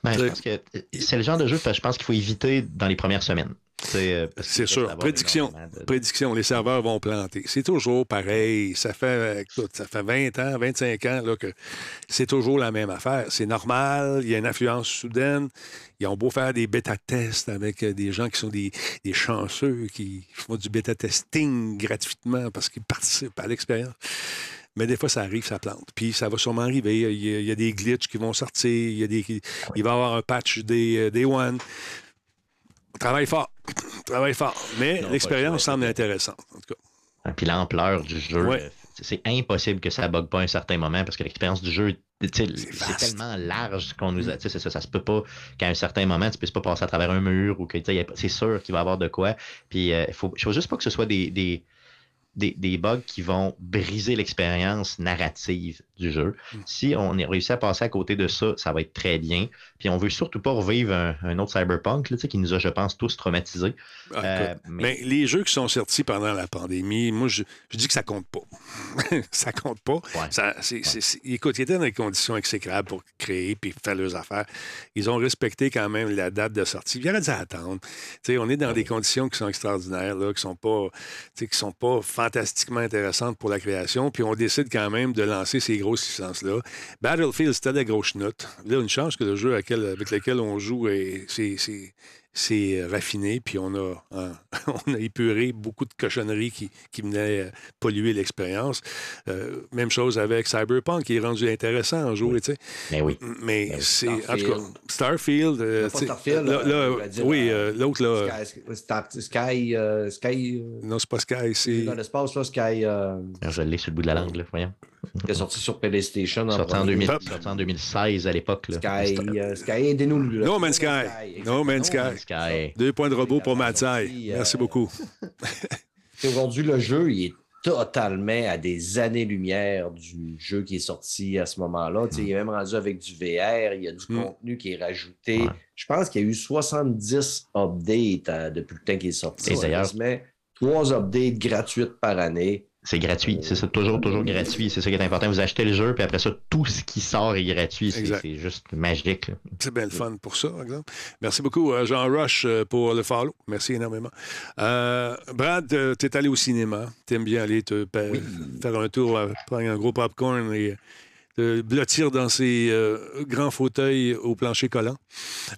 Ben, je pense que euh, c'est le genre de jeu que je pense qu'il faut éviter dans les premières semaines. C'est euh, C'est sûr. Prédiction. énormément de- Prédiction. Les serveurs vont planter. C'est toujours pareil. Ça fait, écoute, ça fait 20 ans, 25 ans là, que c'est toujours la même affaire. C'est normal. Il y a une influence soudaine. Ils ont beau faire des bêta-tests avec euh, des gens qui sont des, des chanceux, qui font du bêta-testing gratuitement parce qu'ils participent à l'expérience. Mais des fois, ça arrive, ça plante. Puis ça va sûrement arriver. Il y a, il y a des glitches qui vont sortir. Il, y a des, il va y avoir un patch des, euh, des One. On travaille fort. (clears throat) Travaille fort. Mais l'expérience semble intéressante, en tout cas. Puis l'ampleur du jeu, Ouais. euh, c'est impossible que ça bug pas à un certain moment parce que l'expérience du jeu, c'est tellement large qu'on nous a. tu sais, c'est ça, ça se peut pas qu'à un certain moment, tu puisses pas passer à travers un mur ou que c'est sûr qu'il va y avoir de quoi. Puis il faut, faut juste pas que ce soit des. des des, des bugs qui vont briser l'expérience narrative du jeu. Si on est réussi à passer à côté de ça, ça va être très bien. Puis on veut surtout pas revivre un, un autre Cyberpunk là, qui nous a, je pense, tous traumatisés. Ah, Euh, mais... les jeux qui sont sortis pendant la pandémie, moi, je, je dis que ça compte pas. (laughs) ça compte pas. Ça, c'est- écoute, ils étaient dans des conditions exécrables pour créer puis faire leurs affaires. Ils ont respecté quand même la date de sortie. Il aurait dû attendre. On est dans des conditions qui sont extraordinaires, là, qui sont pas, qui sont pas fantastiquement intéressantes pour la création. Puis on décide quand même de lancer ces grosses licences-là. Battlefield, c'était la grosse note. Là, une chance que le jeu avec lequel on joue, est- c'est- c'est c'est raffiné, puis on a, hein, (laughs) on a épuré beaucoup de cochonneries qui, qui venaient euh, polluer l'expérience. Euh, même chose avec Cyberpunk, qui est rendu intéressant jouer, tu sais. Mais oui. Mais c'est, en tout cas, Starfield. Starfield, euh, là, euh, oui, euh, euh, l'autre, là, Sky, Star- Sky, euh, Sky, euh, non, c'est pas Sky, c'est... dans l'espace, là, Sky, euh, Je l'ai sur le bout de la langue, là, voyons. Qui est sorti sur PlayStation. en Sorti en, premier. 2000 sorti en 2016 à l'époque. là. Sky, euh, Sky, aidez-nous. No Man's Sky. No Man's Sky. Sky. Deux points de robot pour Matsai. euh, Merci beaucoup. (laughs) Aujourd'hui, le jeu, il est totalement à des années-lumière du jeu qui est sorti à ce moment-là. Tu sais, Il est même rendu avec du VR, il y a du Mm. contenu qui est rajouté. Je pense qu'il y a eu 70 updates euh, depuis le temps qu'il est sorti. Et d'ailleurs- Trois updates gratuites par année. C'est gratuit, c'est ça, toujours, toujours gratuit. C'est ça qui est important. Vous achetez le jeu, puis après ça, tout ce qui sort est gratuit. C'est juste magique. C'est bien le fun pour ça, par exemple. Merci beaucoup, euh, Jean Rush, euh, pour le follow. Merci énormément. Euh, Brad, tu es allé au cinéma. Tu aimes bien aller te faire un tour, euh, prendre un gros popcorn et blottir dans ces euh, grands fauteuils au plancher collant.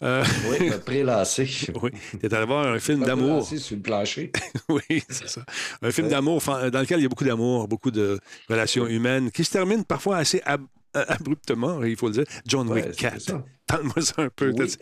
Euh, (laughs) Oui, me prélancé. (laughs) oui, tu es allé voir un film d'amour. sur le plancher. (laughs) oui, c'est ça. Un film d'amour fan- dans lequel il y a beaucoup d'amour, beaucoup de relations humaines qui se terminent parfois assez ab- euh, abruptement, il faut le dire. John Ouais, Wick c'est 4. ça. Parle-moi ça un peu. Oui.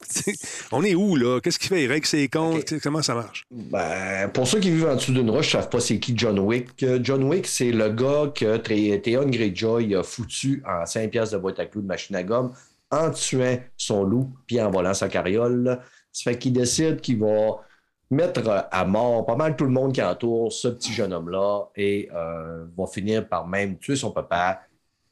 (laughs) On est où, là? Qu'est-ce qu'il fait? Il règle ses comptes? Comment ça marche? Ben, pour ceux qui vivent en dessous d'une roche, ne savent pas c'est qui John Wick. Euh, John Wick, c'est le gars que Théon Greyjoy a foutu en 5 piastres de boîte à clous de machine à gomme en tuant son loup puis en volant sa carriole. Ça fait qu'il décide qu'il va mettre à mort pas mal tout le monde qui entoure ce petit jeune homme-là et euh, va finir par même tuer son papa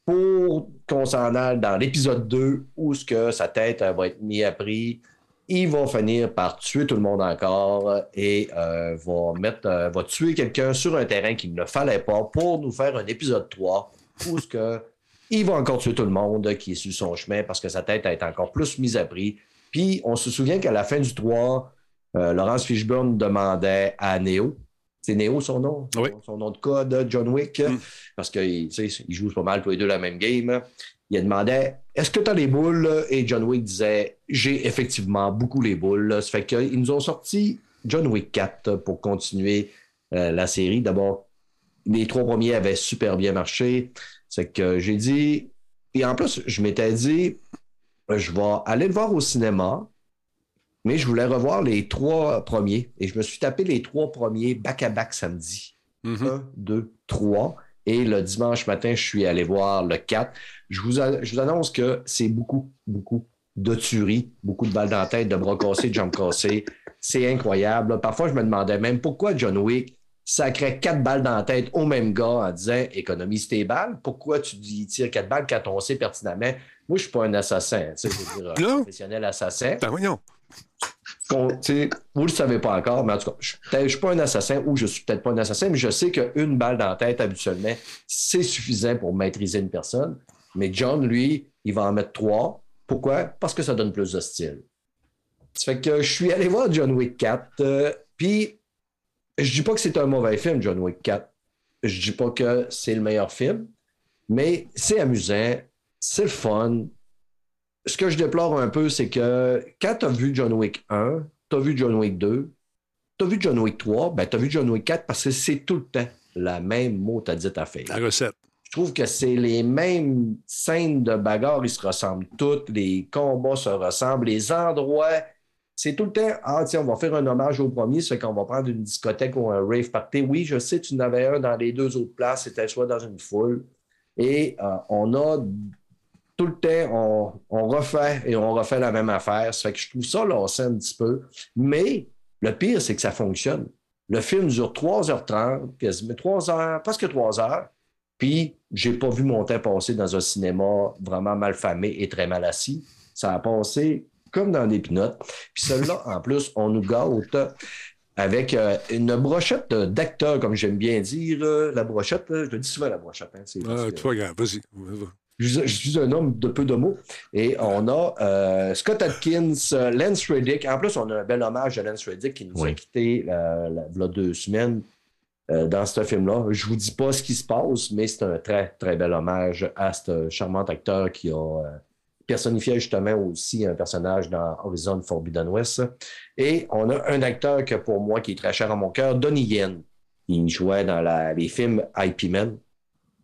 pour qu'on s'en aille dans l'épisode 2 où sa tête euh, va être mise à prix. Il va finir par tuer tout le monde encore et euh, va, mettre, euh, va tuer quelqu'un sur un terrain qu'il ne fallait pas pour nous faire un épisode 3 où ce que il va encore tuer tout le monde qui est sur son chemin parce que sa tête a été encore plus mise à prix. Puis on se souvient qu'à la fin du 3, euh, Laurence Fishburne demandait à Neo, c'est Neo son nom, son, son nom de code, John Wick, parce qu'ils jouent pas mal tous les deux la même game. Il demandait Est-ce que tu as les boules? Et John Wick disait J'ai effectivement beaucoup les boules. Ça fait qu'ils nous ont sorti John Wick 4 pour continuer euh, la série. D'abord, les trois premiers avaient super bien marché. C'est que j'ai dit. Et en plus, je m'étais dit Je vais aller le voir au cinéma. Mais je voulais revoir les trois premiers. Et je me suis tapé les trois premiers back-à-back samedi. Un, deux, trois. Et le dimanche matin, je suis allé voir le 4. Je vous, a- je vous annonce que c'est beaucoup, beaucoup de tueries, beaucoup de balles dans la tête, de bras cassés, de jambes cassées. C'est incroyable. Parfois, je me demandais même pourquoi John Wick sacrait quatre balles dans la tête au même gars en disant économise tes balles. Pourquoi tu dis tires quatre balles quand on sait pertinemment? Moi, je suis pas un assassin, tu sais, je veux dire, un professionnel assassin. Ben voyons. Vous ne le savez pas encore, mais en tout cas, je ne suis pas un assassin ou je suis peut-être pas un assassin, mais je sais qu'une balle dans la tête, habituellement, c'est suffisant pour maîtriser une personne. Mais John, lui, il va en mettre trois. Pourquoi? Parce que ça donne plus de style. Ça fait que je suis allé voir John Wick 4, euh, puis je dis pas que c'est un mauvais film, John Wick 4. Je dis pas que c'est le meilleur film, mais c'est amusant, c'est fun, ce que je déplore un peu, c'est que quand tu as vu John Wick 1, tu as vu John Wick 2, tu as vu John Wick 3, ben tu as vu John Wick 4 parce que c'est tout le temps la même mot à dit à faire. La recette. Je trouve que c'est les mêmes scènes de bagarre, ils se ressemblent toutes, les combats se ressemblent, les endroits. C'est tout le temps, ah tiens, on va faire un hommage au premier, fait qu'on va prendre une discothèque ou un rave party. Oui, je sais, tu en avais un dans les deux autres places, c'était soit dans une foule. Et euh, on a tout le temps, on, on refait et on refait la même affaire. Ça fait que je trouve ça lassant un petit peu. Mais le pire, c'est que ça fonctionne. Le film dure 3h30, quasiment 3 heures, presque 3 heures. Puis, j'ai pas vu mon temps passer dans un cinéma vraiment mal famé et très mal assis. Ça a passé comme dans des pinottes. Puis celui-là, en plus, on nous gâte avec euh, une brochette d'acteurs, comme j'aime bien dire. euh, la brochette, je le dis souvent, la brochette. hein, c'est- Ah, regarde, vas-y. Je, je suis un homme de peu de mots. Et on a euh, Scott Atkins, euh, Lance Reddick. En plus, on a un bel hommage à Lance Reddick qui nous a quittés la, la- v'là deux semaines euh, dans ce film-là. Je vous dis pas ce qui se passe, mais c'est un très, très bel hommage à ce charmant acteur qui a euh, personnifié justement aussi un personnage dans Horizon Forbidden West. Et on a un acteur que pour moi qui est très cher à mon cœur, Donnie Yen. Il jouait dans la- les films IP Men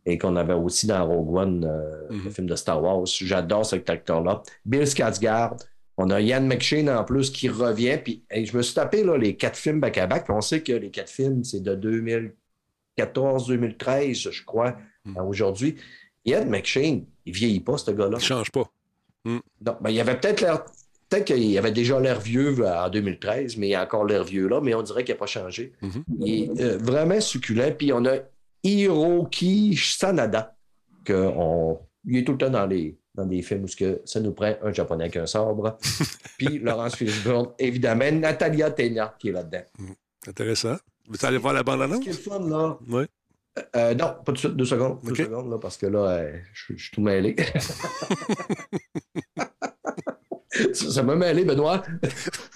et qu'on avait aussi dans Rogue One, euh, le film de Star Wars. J'adore cet acteur-là. Bill Skarsgård. On a Ian McShane en plus qui revient. Puis hey, je me suis tapé là, les quatre films back-à-back. On sait que les quatre films, c'est de 2014-2013, je crois, à aujourd'hui. Ian McShane, il vieillit pas, ce gars-là. Il change pas. Non, ben, il avait peut-être l'air. Peut-être qu'il avait déjà l'air vieux en 2013, mais il a encore l'air vieux là, mais on dirait qu'il n'a pas changé. Il est euh, vraiment succulent. Puis on a Hiroki Sanada, que on, il est tout le temps dans les dans des films où que ça nous prend un japonais avec un sabre. (laughs) Puis Laurence Fishburne, évidemment, Natalia Tena qui est là-dedans. Intéressant. Vous allez voir la bande-annonce? Ce qui est le fun, là. Oui. Euh, non, pas tout de suite, deux secondes. Deux secondes, là, parce que là, euh, je suis tout mêlé. (laughs) (laughs) ça ça m'a mêlé, Benoît.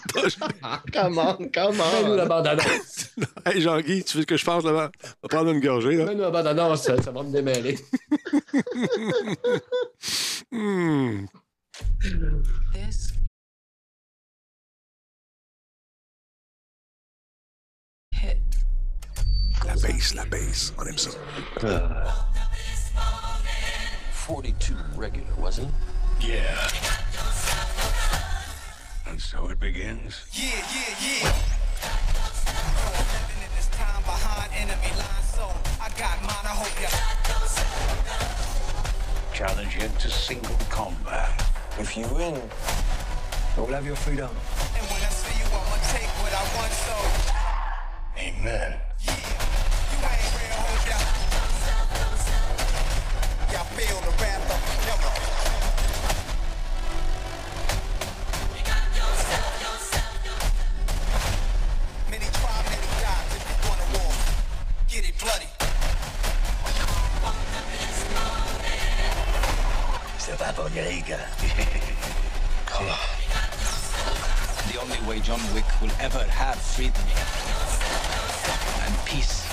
(laughs) comment, comment? Mets-nous la bande-annonce. (laughs) hey, Jean-Guy, tu veux que je fasse là-bas? On va prendre une gorgée, là. Mets-nous la bande-annonce, ça, ça va me démêler. (laughs) Hmm. This hit. La base, la base. On aime ça. 42 regular, wasn't it? Yeah. And so it begins. Yeah, yeah, yeah. Living in this time behind enemy lines, so I got mine. I hope ya. Challenge him to single combat. If you win, you'll have your freedom. And when I see you, I'ma take what I want. So Amen. you ain't real, hope ya. Y'all feel the wrath of (laughs) On. The only way John Wick will ever have freedom and peace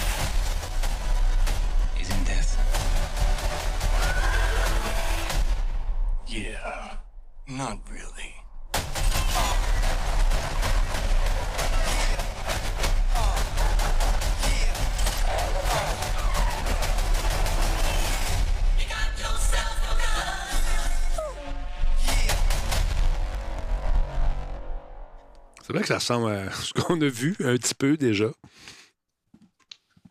que ça ressemble à (laughs) ce qu'on a vu un petit peu déjà.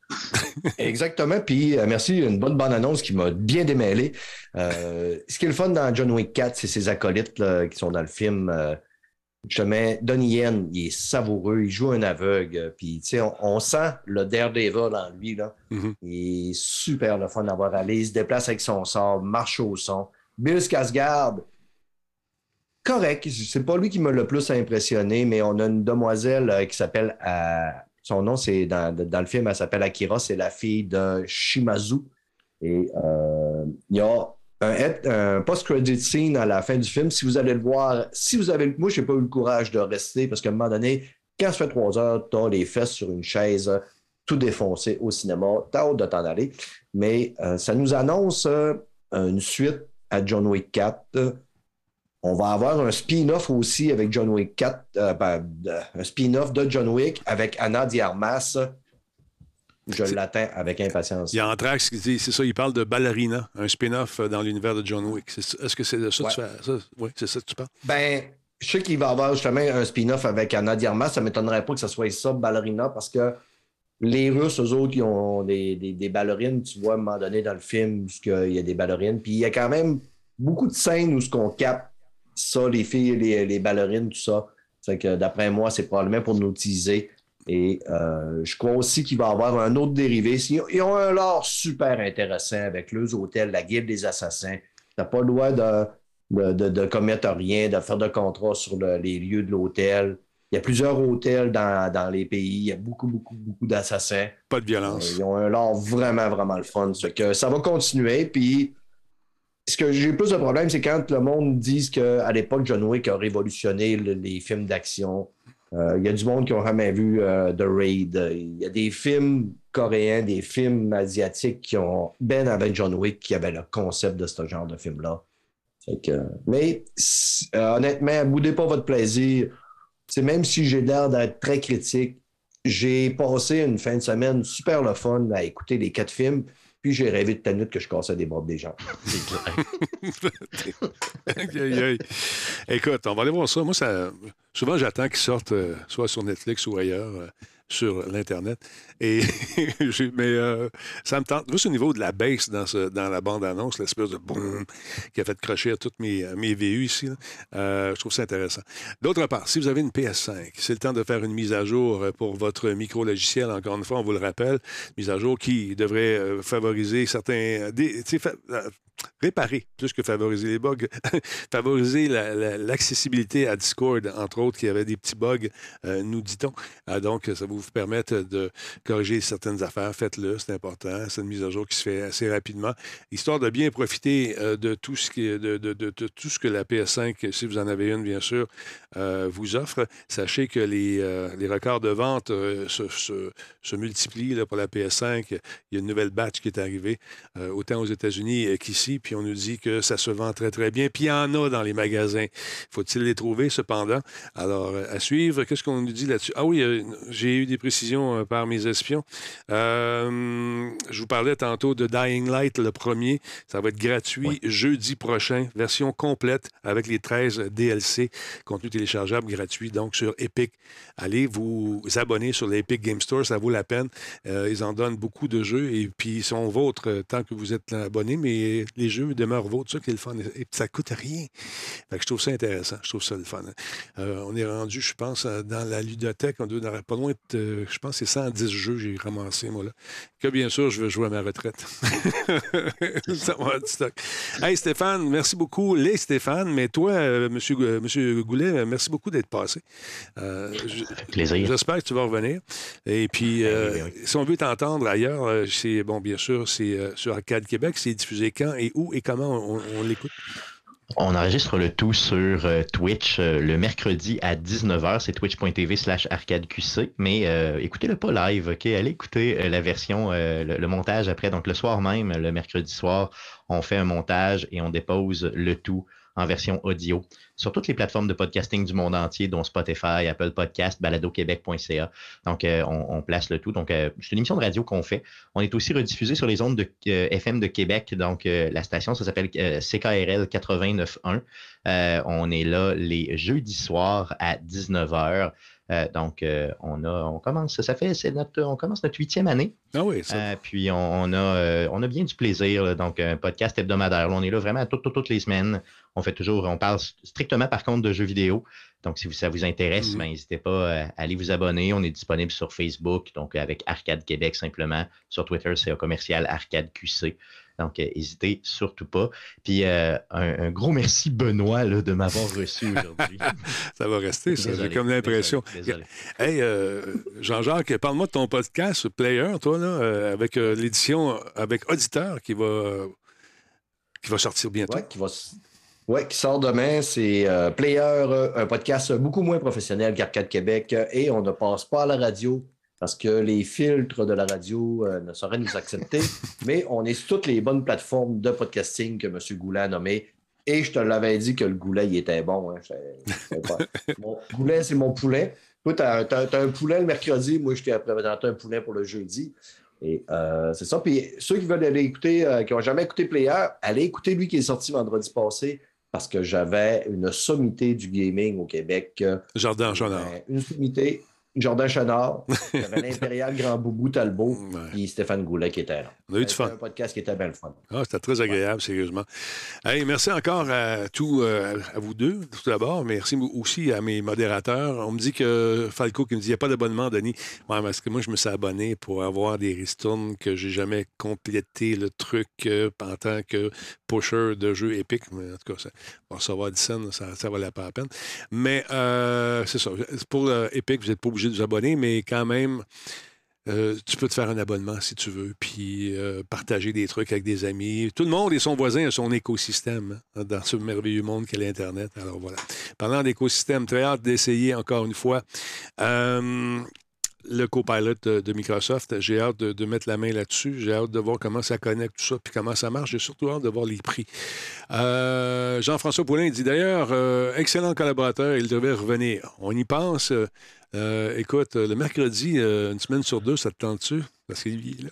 (laughs) Exactement. Puis euh, merci, une bonne bonne annonce qui m'a bien démêlé. Euh, ce qui est le fun dans John Wick 4, c'est ses acolytes là, qui sont dans le film. Euh, justement, Donnie Yen, il est savoureux, il joue un aveugle. euh, Puis, tu sais, on, on sent le Daredevil en lui. Là. Il est super le fun d'avoir allé. Il se déplace avec son sort, marche au son. Bill Skarsgård, correct. C'est pas lui qui m'a le plus impressionné, mais on a une demoiselle euh, qui s'appelle. euh, son nom, c'est dans, le film, elle s'appelle Akira. C'est la fille de Shimazu. Et euh, il y a un, post-credit scene à la fin du film. Si vous allez le voir, si vous avez. Moi, je n'ai pas eu le courage de rester parce qu'à un moment donné, quand ça fait trois heures, tu as les fesses sur une chaise, tout défoncé au cinéma. Tu as hâte de t'en aller. Mais ça nous annonce une suite à John Wick 4. On va avoir un spin-off aussi avec John Wick 4, euh, ben, de- un spin-off de John Wick avec Anna Diarmas. Je l'attends avec impatience. Il y a Anthrax qui dit, c'est ça, il parle de Ballerina, un spin-off euh, dans l'univers de John Wick. Est-ce que c'est de ça que tu fais? Ça? Oui, c'est ça que tu parles? Ben, je sais qu'il va y avoir justement un spin-off avec Anna Diarmas. Ça ne m'étonnerait pas que ce soit ça, Ballerina, parce que les Russes, eux autres, ils ont des, des- des ballerines, tu vois, à un moment donné dans le film, puisqu'il y a des ballerines. Puis il y a quand même beaucoup de scènes où ce qu'on capte ça, les filles, les, les ballerines, tout ça. C'est que d'après moi, c'est probablement pour nous teaser Et euh, je crois aussi qu'il va y avoir un autre dérivé. Ils ont un lore super intéressant avec leurs hôtels, la guilde des assassins. Tu n'as pas le droit de, de, de- de commettre rien, de faire de contrat sur le- les lieux de l'hôtel. Il y a plusieurs hôtels dans, dans les pays. Il y a beaucoup, beaucoup, beaucoup d'assassins. Pas de violence. Euh, Ils ont un lore vraiment, vraiment le fun. Ça fait que ça va continuer. Puis, ce que j'ai plus de problème, c'est quand le monde dit qu'à l'époque, John Wick a révolutionné le- les films d'action. Euh, Il y a du monde qui n'a jamais vu euh, The Raid. Il y a des films coréens, des films asiatiques qui ont, ben avec John Wick, qui avaient le concept de ce genre de film-là. Mais euh, honnêtement, boudez pas votre plaisir. Même si j'ai l'air d'être très critique, j'ai passé une fin de semaine super le fun à écouter les quatre films, puis j'ai rêvé de nuit que je cassais des bras des gens. (laughs) Aïe, aïe. Écoute, on va aller voir ça. Moi, ça, souvent, j'attends qu'ils sortent euh, soit sur Netflix ou ailleurs, euh, sur l'Internet. Et, (laughs) mais euh, ça me tente. Juste au niveau de la baisse dans, dans la bande-annonce, l'espèce de boum qui a fait crocher toutes mes, mes VU ici, euh, je trouve ça intéressant. D'autre part, si vous avez une PS5, c'est le temps de faire une mise à jour euh, pour votre micro-logiciel. Encore une fois, on vous le rappelle, mise à jour qui devrait favoriser certains. Réparer plus que favoriser les bugs, (laughs) favoriser la- la- l'accessibilité à Discord, entre autres, qui avait des petits bugs, euh, nous dit-on. Ah, donc, ça va vous permettre de corriger certaines affaires. Faites-le, c'est important. C'est une mise à jour qui se fait assez rapidement, histoire de bien profiter euh, de, tout ce que la PS5, si vous en avez une, bien sûr, euh, vous offre. Sachez que les, les records de vente se, multiplient pour la PS5. Il y a une nouvelle batch qui est arrivée, autant aux États-Unis euh, puis on nous dit que ça se vend très, très bien. Puis il y en a dans les magasins. Faut-il les trouver, cependant? Alors, euh, à suivre, qu'est-ce qu'on nous dit là-dessus? Ah oui, euh, j'ai eu des précisions euh, par mes espions. Euh, je vous parlais tantôt de Dying Light, le premier. Ça va être gratuit jeudi prochain, version complète avec les 13 DLC, contenu téléchargeable gratuit, donc sur Epic. Allez vous abonner sur l'Epic Game Store, ça vaut la peine. Ils en donnent beaucoup de jeux et puis ils sont vôtres tant que vous êtes abonné, mais les jeux demeurent vôtres. C'est ça qui est le fun. Et ça coûte rien. Fait que je trouve ça intéressant. Je trouve ça le fun. Euh, on est rendu, je pense, euh, dans la ludothèque. On doit pas loin de, je pense, c'est 110 jeux que j'ai ramassé, moi, là. Que bien sûr, je veux jouer à ma retraite. (laughs) ça va du stock. Hey, Stéphane, merci beaucoup. Les Stéphane, mais toi, euh, monsieur, monsieur Goulet, merci beaucoup d'être passé. Plaisir. J'espère que tu vas revenir. Et puis, euh, si on veut t'entendre ailleurs, c'est, bon, bien sûr, c'est sur Arcade Québec. C'est diffusé quand et où et comment on, l'écoute? On enregistre le tout sur euh, Twitch euh, le mercredi à 19h. C'est twitch.tv slash arcadeqc. Mais euh, écoutez-le pas live, OK? Allez écouter la version, le montage après. Donc, le soir même, le mercredi soir, on fait un montage et on dépose le tout en version audio sur toutes les plateformes de podcasting du monde entier, dont Spotify, Apple Podcast, baladoquebec.ca. Donc, euh, on, place le tout. Donc, euh, c'est une émission de radio qu'on fait. On est aussi rediffusé sur les ondes de euh, FM de Québec. Donc, la station, ça s'appelle CKRL 89.1. Euh, on est là les jeudis soirs à 19h. Euh, donc, euh, on a, on commence, ça fait, c'est notre, on commence notre huitième année. Ah oui, ça. Euh, puis on, on a, on a bien du plaisir. là. donc, un podcast hebdomadaire. Là, on est là vraiment toutes, toutes, toutes les semaines. On fait toujours, on parle strictement par contre de jeux vidéo. Donc, si ça vous intéresse, Mhm. ben, n'hésitez pas à aller vous abonner. On est disponible sur Facebook, donc avec Arcade Québec simplement. Sur Twitter, c'est commercial Arcade QC. Donc, euh, n'hésitez surtout pas. Puis, euh, un, un gros merci, Benoît, là, de m'avoir reçu aujourd'hui. (laughs) Ça va rester, ça. J'ai comme l'impression. désolé, Hey, euh, Jean-Jacques, parle-moi de ton podcast Player, toi, là, euh, avec euh, l'édition avec Auditeur qui va, qui va sortir bientôt. Ouais, qui va ouais, qui sort demain. C'est euh, Player, un podcast beaucoup moins professionnel qu'Arcade Québec. Et on ne passe pas à la radio parce que les filtres de la radio euh, ne sauraient nous accepter. (laughs) mais on est sur toutes les bonnes plateformes de podcasting que M. Goulet a nommées. Et je te l'avais dit que le Goulet, il était bon. hein. Je- je sais pas. (laughs) Mon Goulet, c'est mon poulet. Toi, tu as, un poulet le mercredi. Moi, je t'ai présenté un poulet pour le jeudi. Et euh, c'est ça. Puis ceux qui veulent aller écouter, euh, qui n'ont jamais écouté Player, allez écouter lui qui est sorti vendredi passé parce que j'avais une sommité du gaming au Québec. euh, Jardin Chonard. une sommité Jordan Chenard, t'avais (laughs) l'Impérial Grand Boubou Talbot, puis Stéphane Goulet qui était là. On a eu du fun. C'était un podcast qui était bien le fun. Ah, c'était très agréable, sérieusement. Hey, merci encore à tous, euh, à vous deux, tout d'abord. Merci aussi à mes modérateurs. On me dit que Falco qui me dit il n'y a pas d'abonnement, Denis. Ouais, parce que moi, je me suis abonné pour avoir des ristournes que j'ai jamais complété le truc euh, en tant que de jeux épiques. Mais en tout cas, ça, pour recevoir 10 cents, ça, ça valait pas la peine. Mais euh, c'est ça. Pour euh, vous n'êtes pas obligé de vous abonner, mais quand même. Euh, tu peux te faire un abonnement si tu veux, puis euh, partager des trucs avec des amis. Tout le monde et son voisin a son écosystème hein, dans ce merveilleux monde qu'est l'Internet. Alors voilà. Parlant d'écosystème, très hâte d'essayer encore une fois le copilot de, Microsoft. J'ai hâte de, mettre la main là-dessus. J'ai hâte de voir comment ça connecte tout ça, puis comment ça marche. J'ai surtout hâte de voir les prix. Euh, Jean-François Poulin dit d'ailleurs, euh, excellent collaborateur, il devait revenir. On y pense. Euh, écoute, le mercredi, une semaine sur deux, ça te tente-tu? Parce qu'il est là.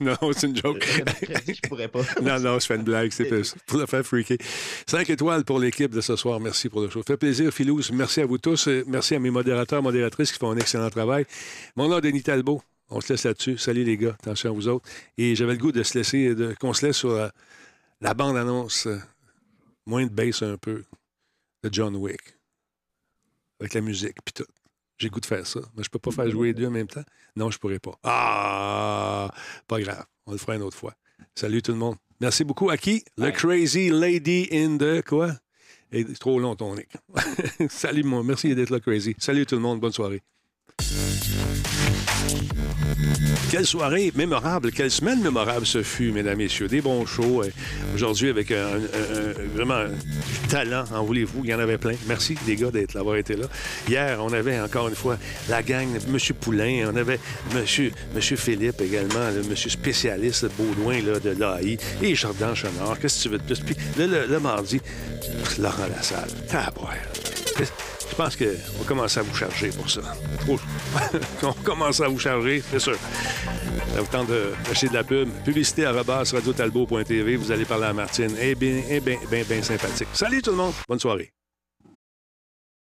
(laughs) non, c'est une joke. je pourrais pas. (laughs) non, non, je fais une blague. C'est pour le faire freaker. Cinq étoiles pour l'équipe de ce soir. Merci pour le show. Fait plaisir, Philouz. Merci à vous tous. Merci à mes modérateurs, modératrices qui font un excellent travail. Mon nom est Denis Talbot. On se laisse là-dessus. Salut les gars. Attention à vous autres. Et j'avais le goût de se laisser, de, qu'on se laisse sur la, la bande-annonce. euh, moins de bass un peu de John Wick. Avec la musique, puis tout. J'ai goût de faire ça. Mais je peux pas faire jouer les deux en même temps. Non, je pourrais pas. Ah! Pas grave. On le fera une autre fois. Salut tout le monde. Merci beaucoup. À qui? Le Crazy Lady in the quoi? Et c'est trop long ton nick. (laughs) Salut moi. Merci d'être là, Crazy. Salut tout le monde. Bonne soirée. Quelle soirée mémorable, quelle semaine mémorable ce fut, mesdames, messieurs. Des bons shows. euh, Aujourd'hui, avec un, vraiment du talent, en voulez-vous, il y en avait plein. Merci, les gars, d'avoir été là. Hier, on avait encore une fois la gang, M. Poulain, on avait M. Monsieur Philippe également, le monsieur spécialiste Baudouin là, de l'AI, et Jordan Chenard. Qu'est-ce que tu veux de plus? Puis le, le- le mardi, Laurent Lassalle. Je pense qu'on va commencer à vous charger pour ça. (laughs) On commence à vous charger, c'est sûr. Ça vous tente de acheter de la pub. Publicité à radiotalbo.tv. Vous allez parler à Martine. Eh bien, eh bien, bien, bien sympathique. Salut tout le monde. Bonne soirée.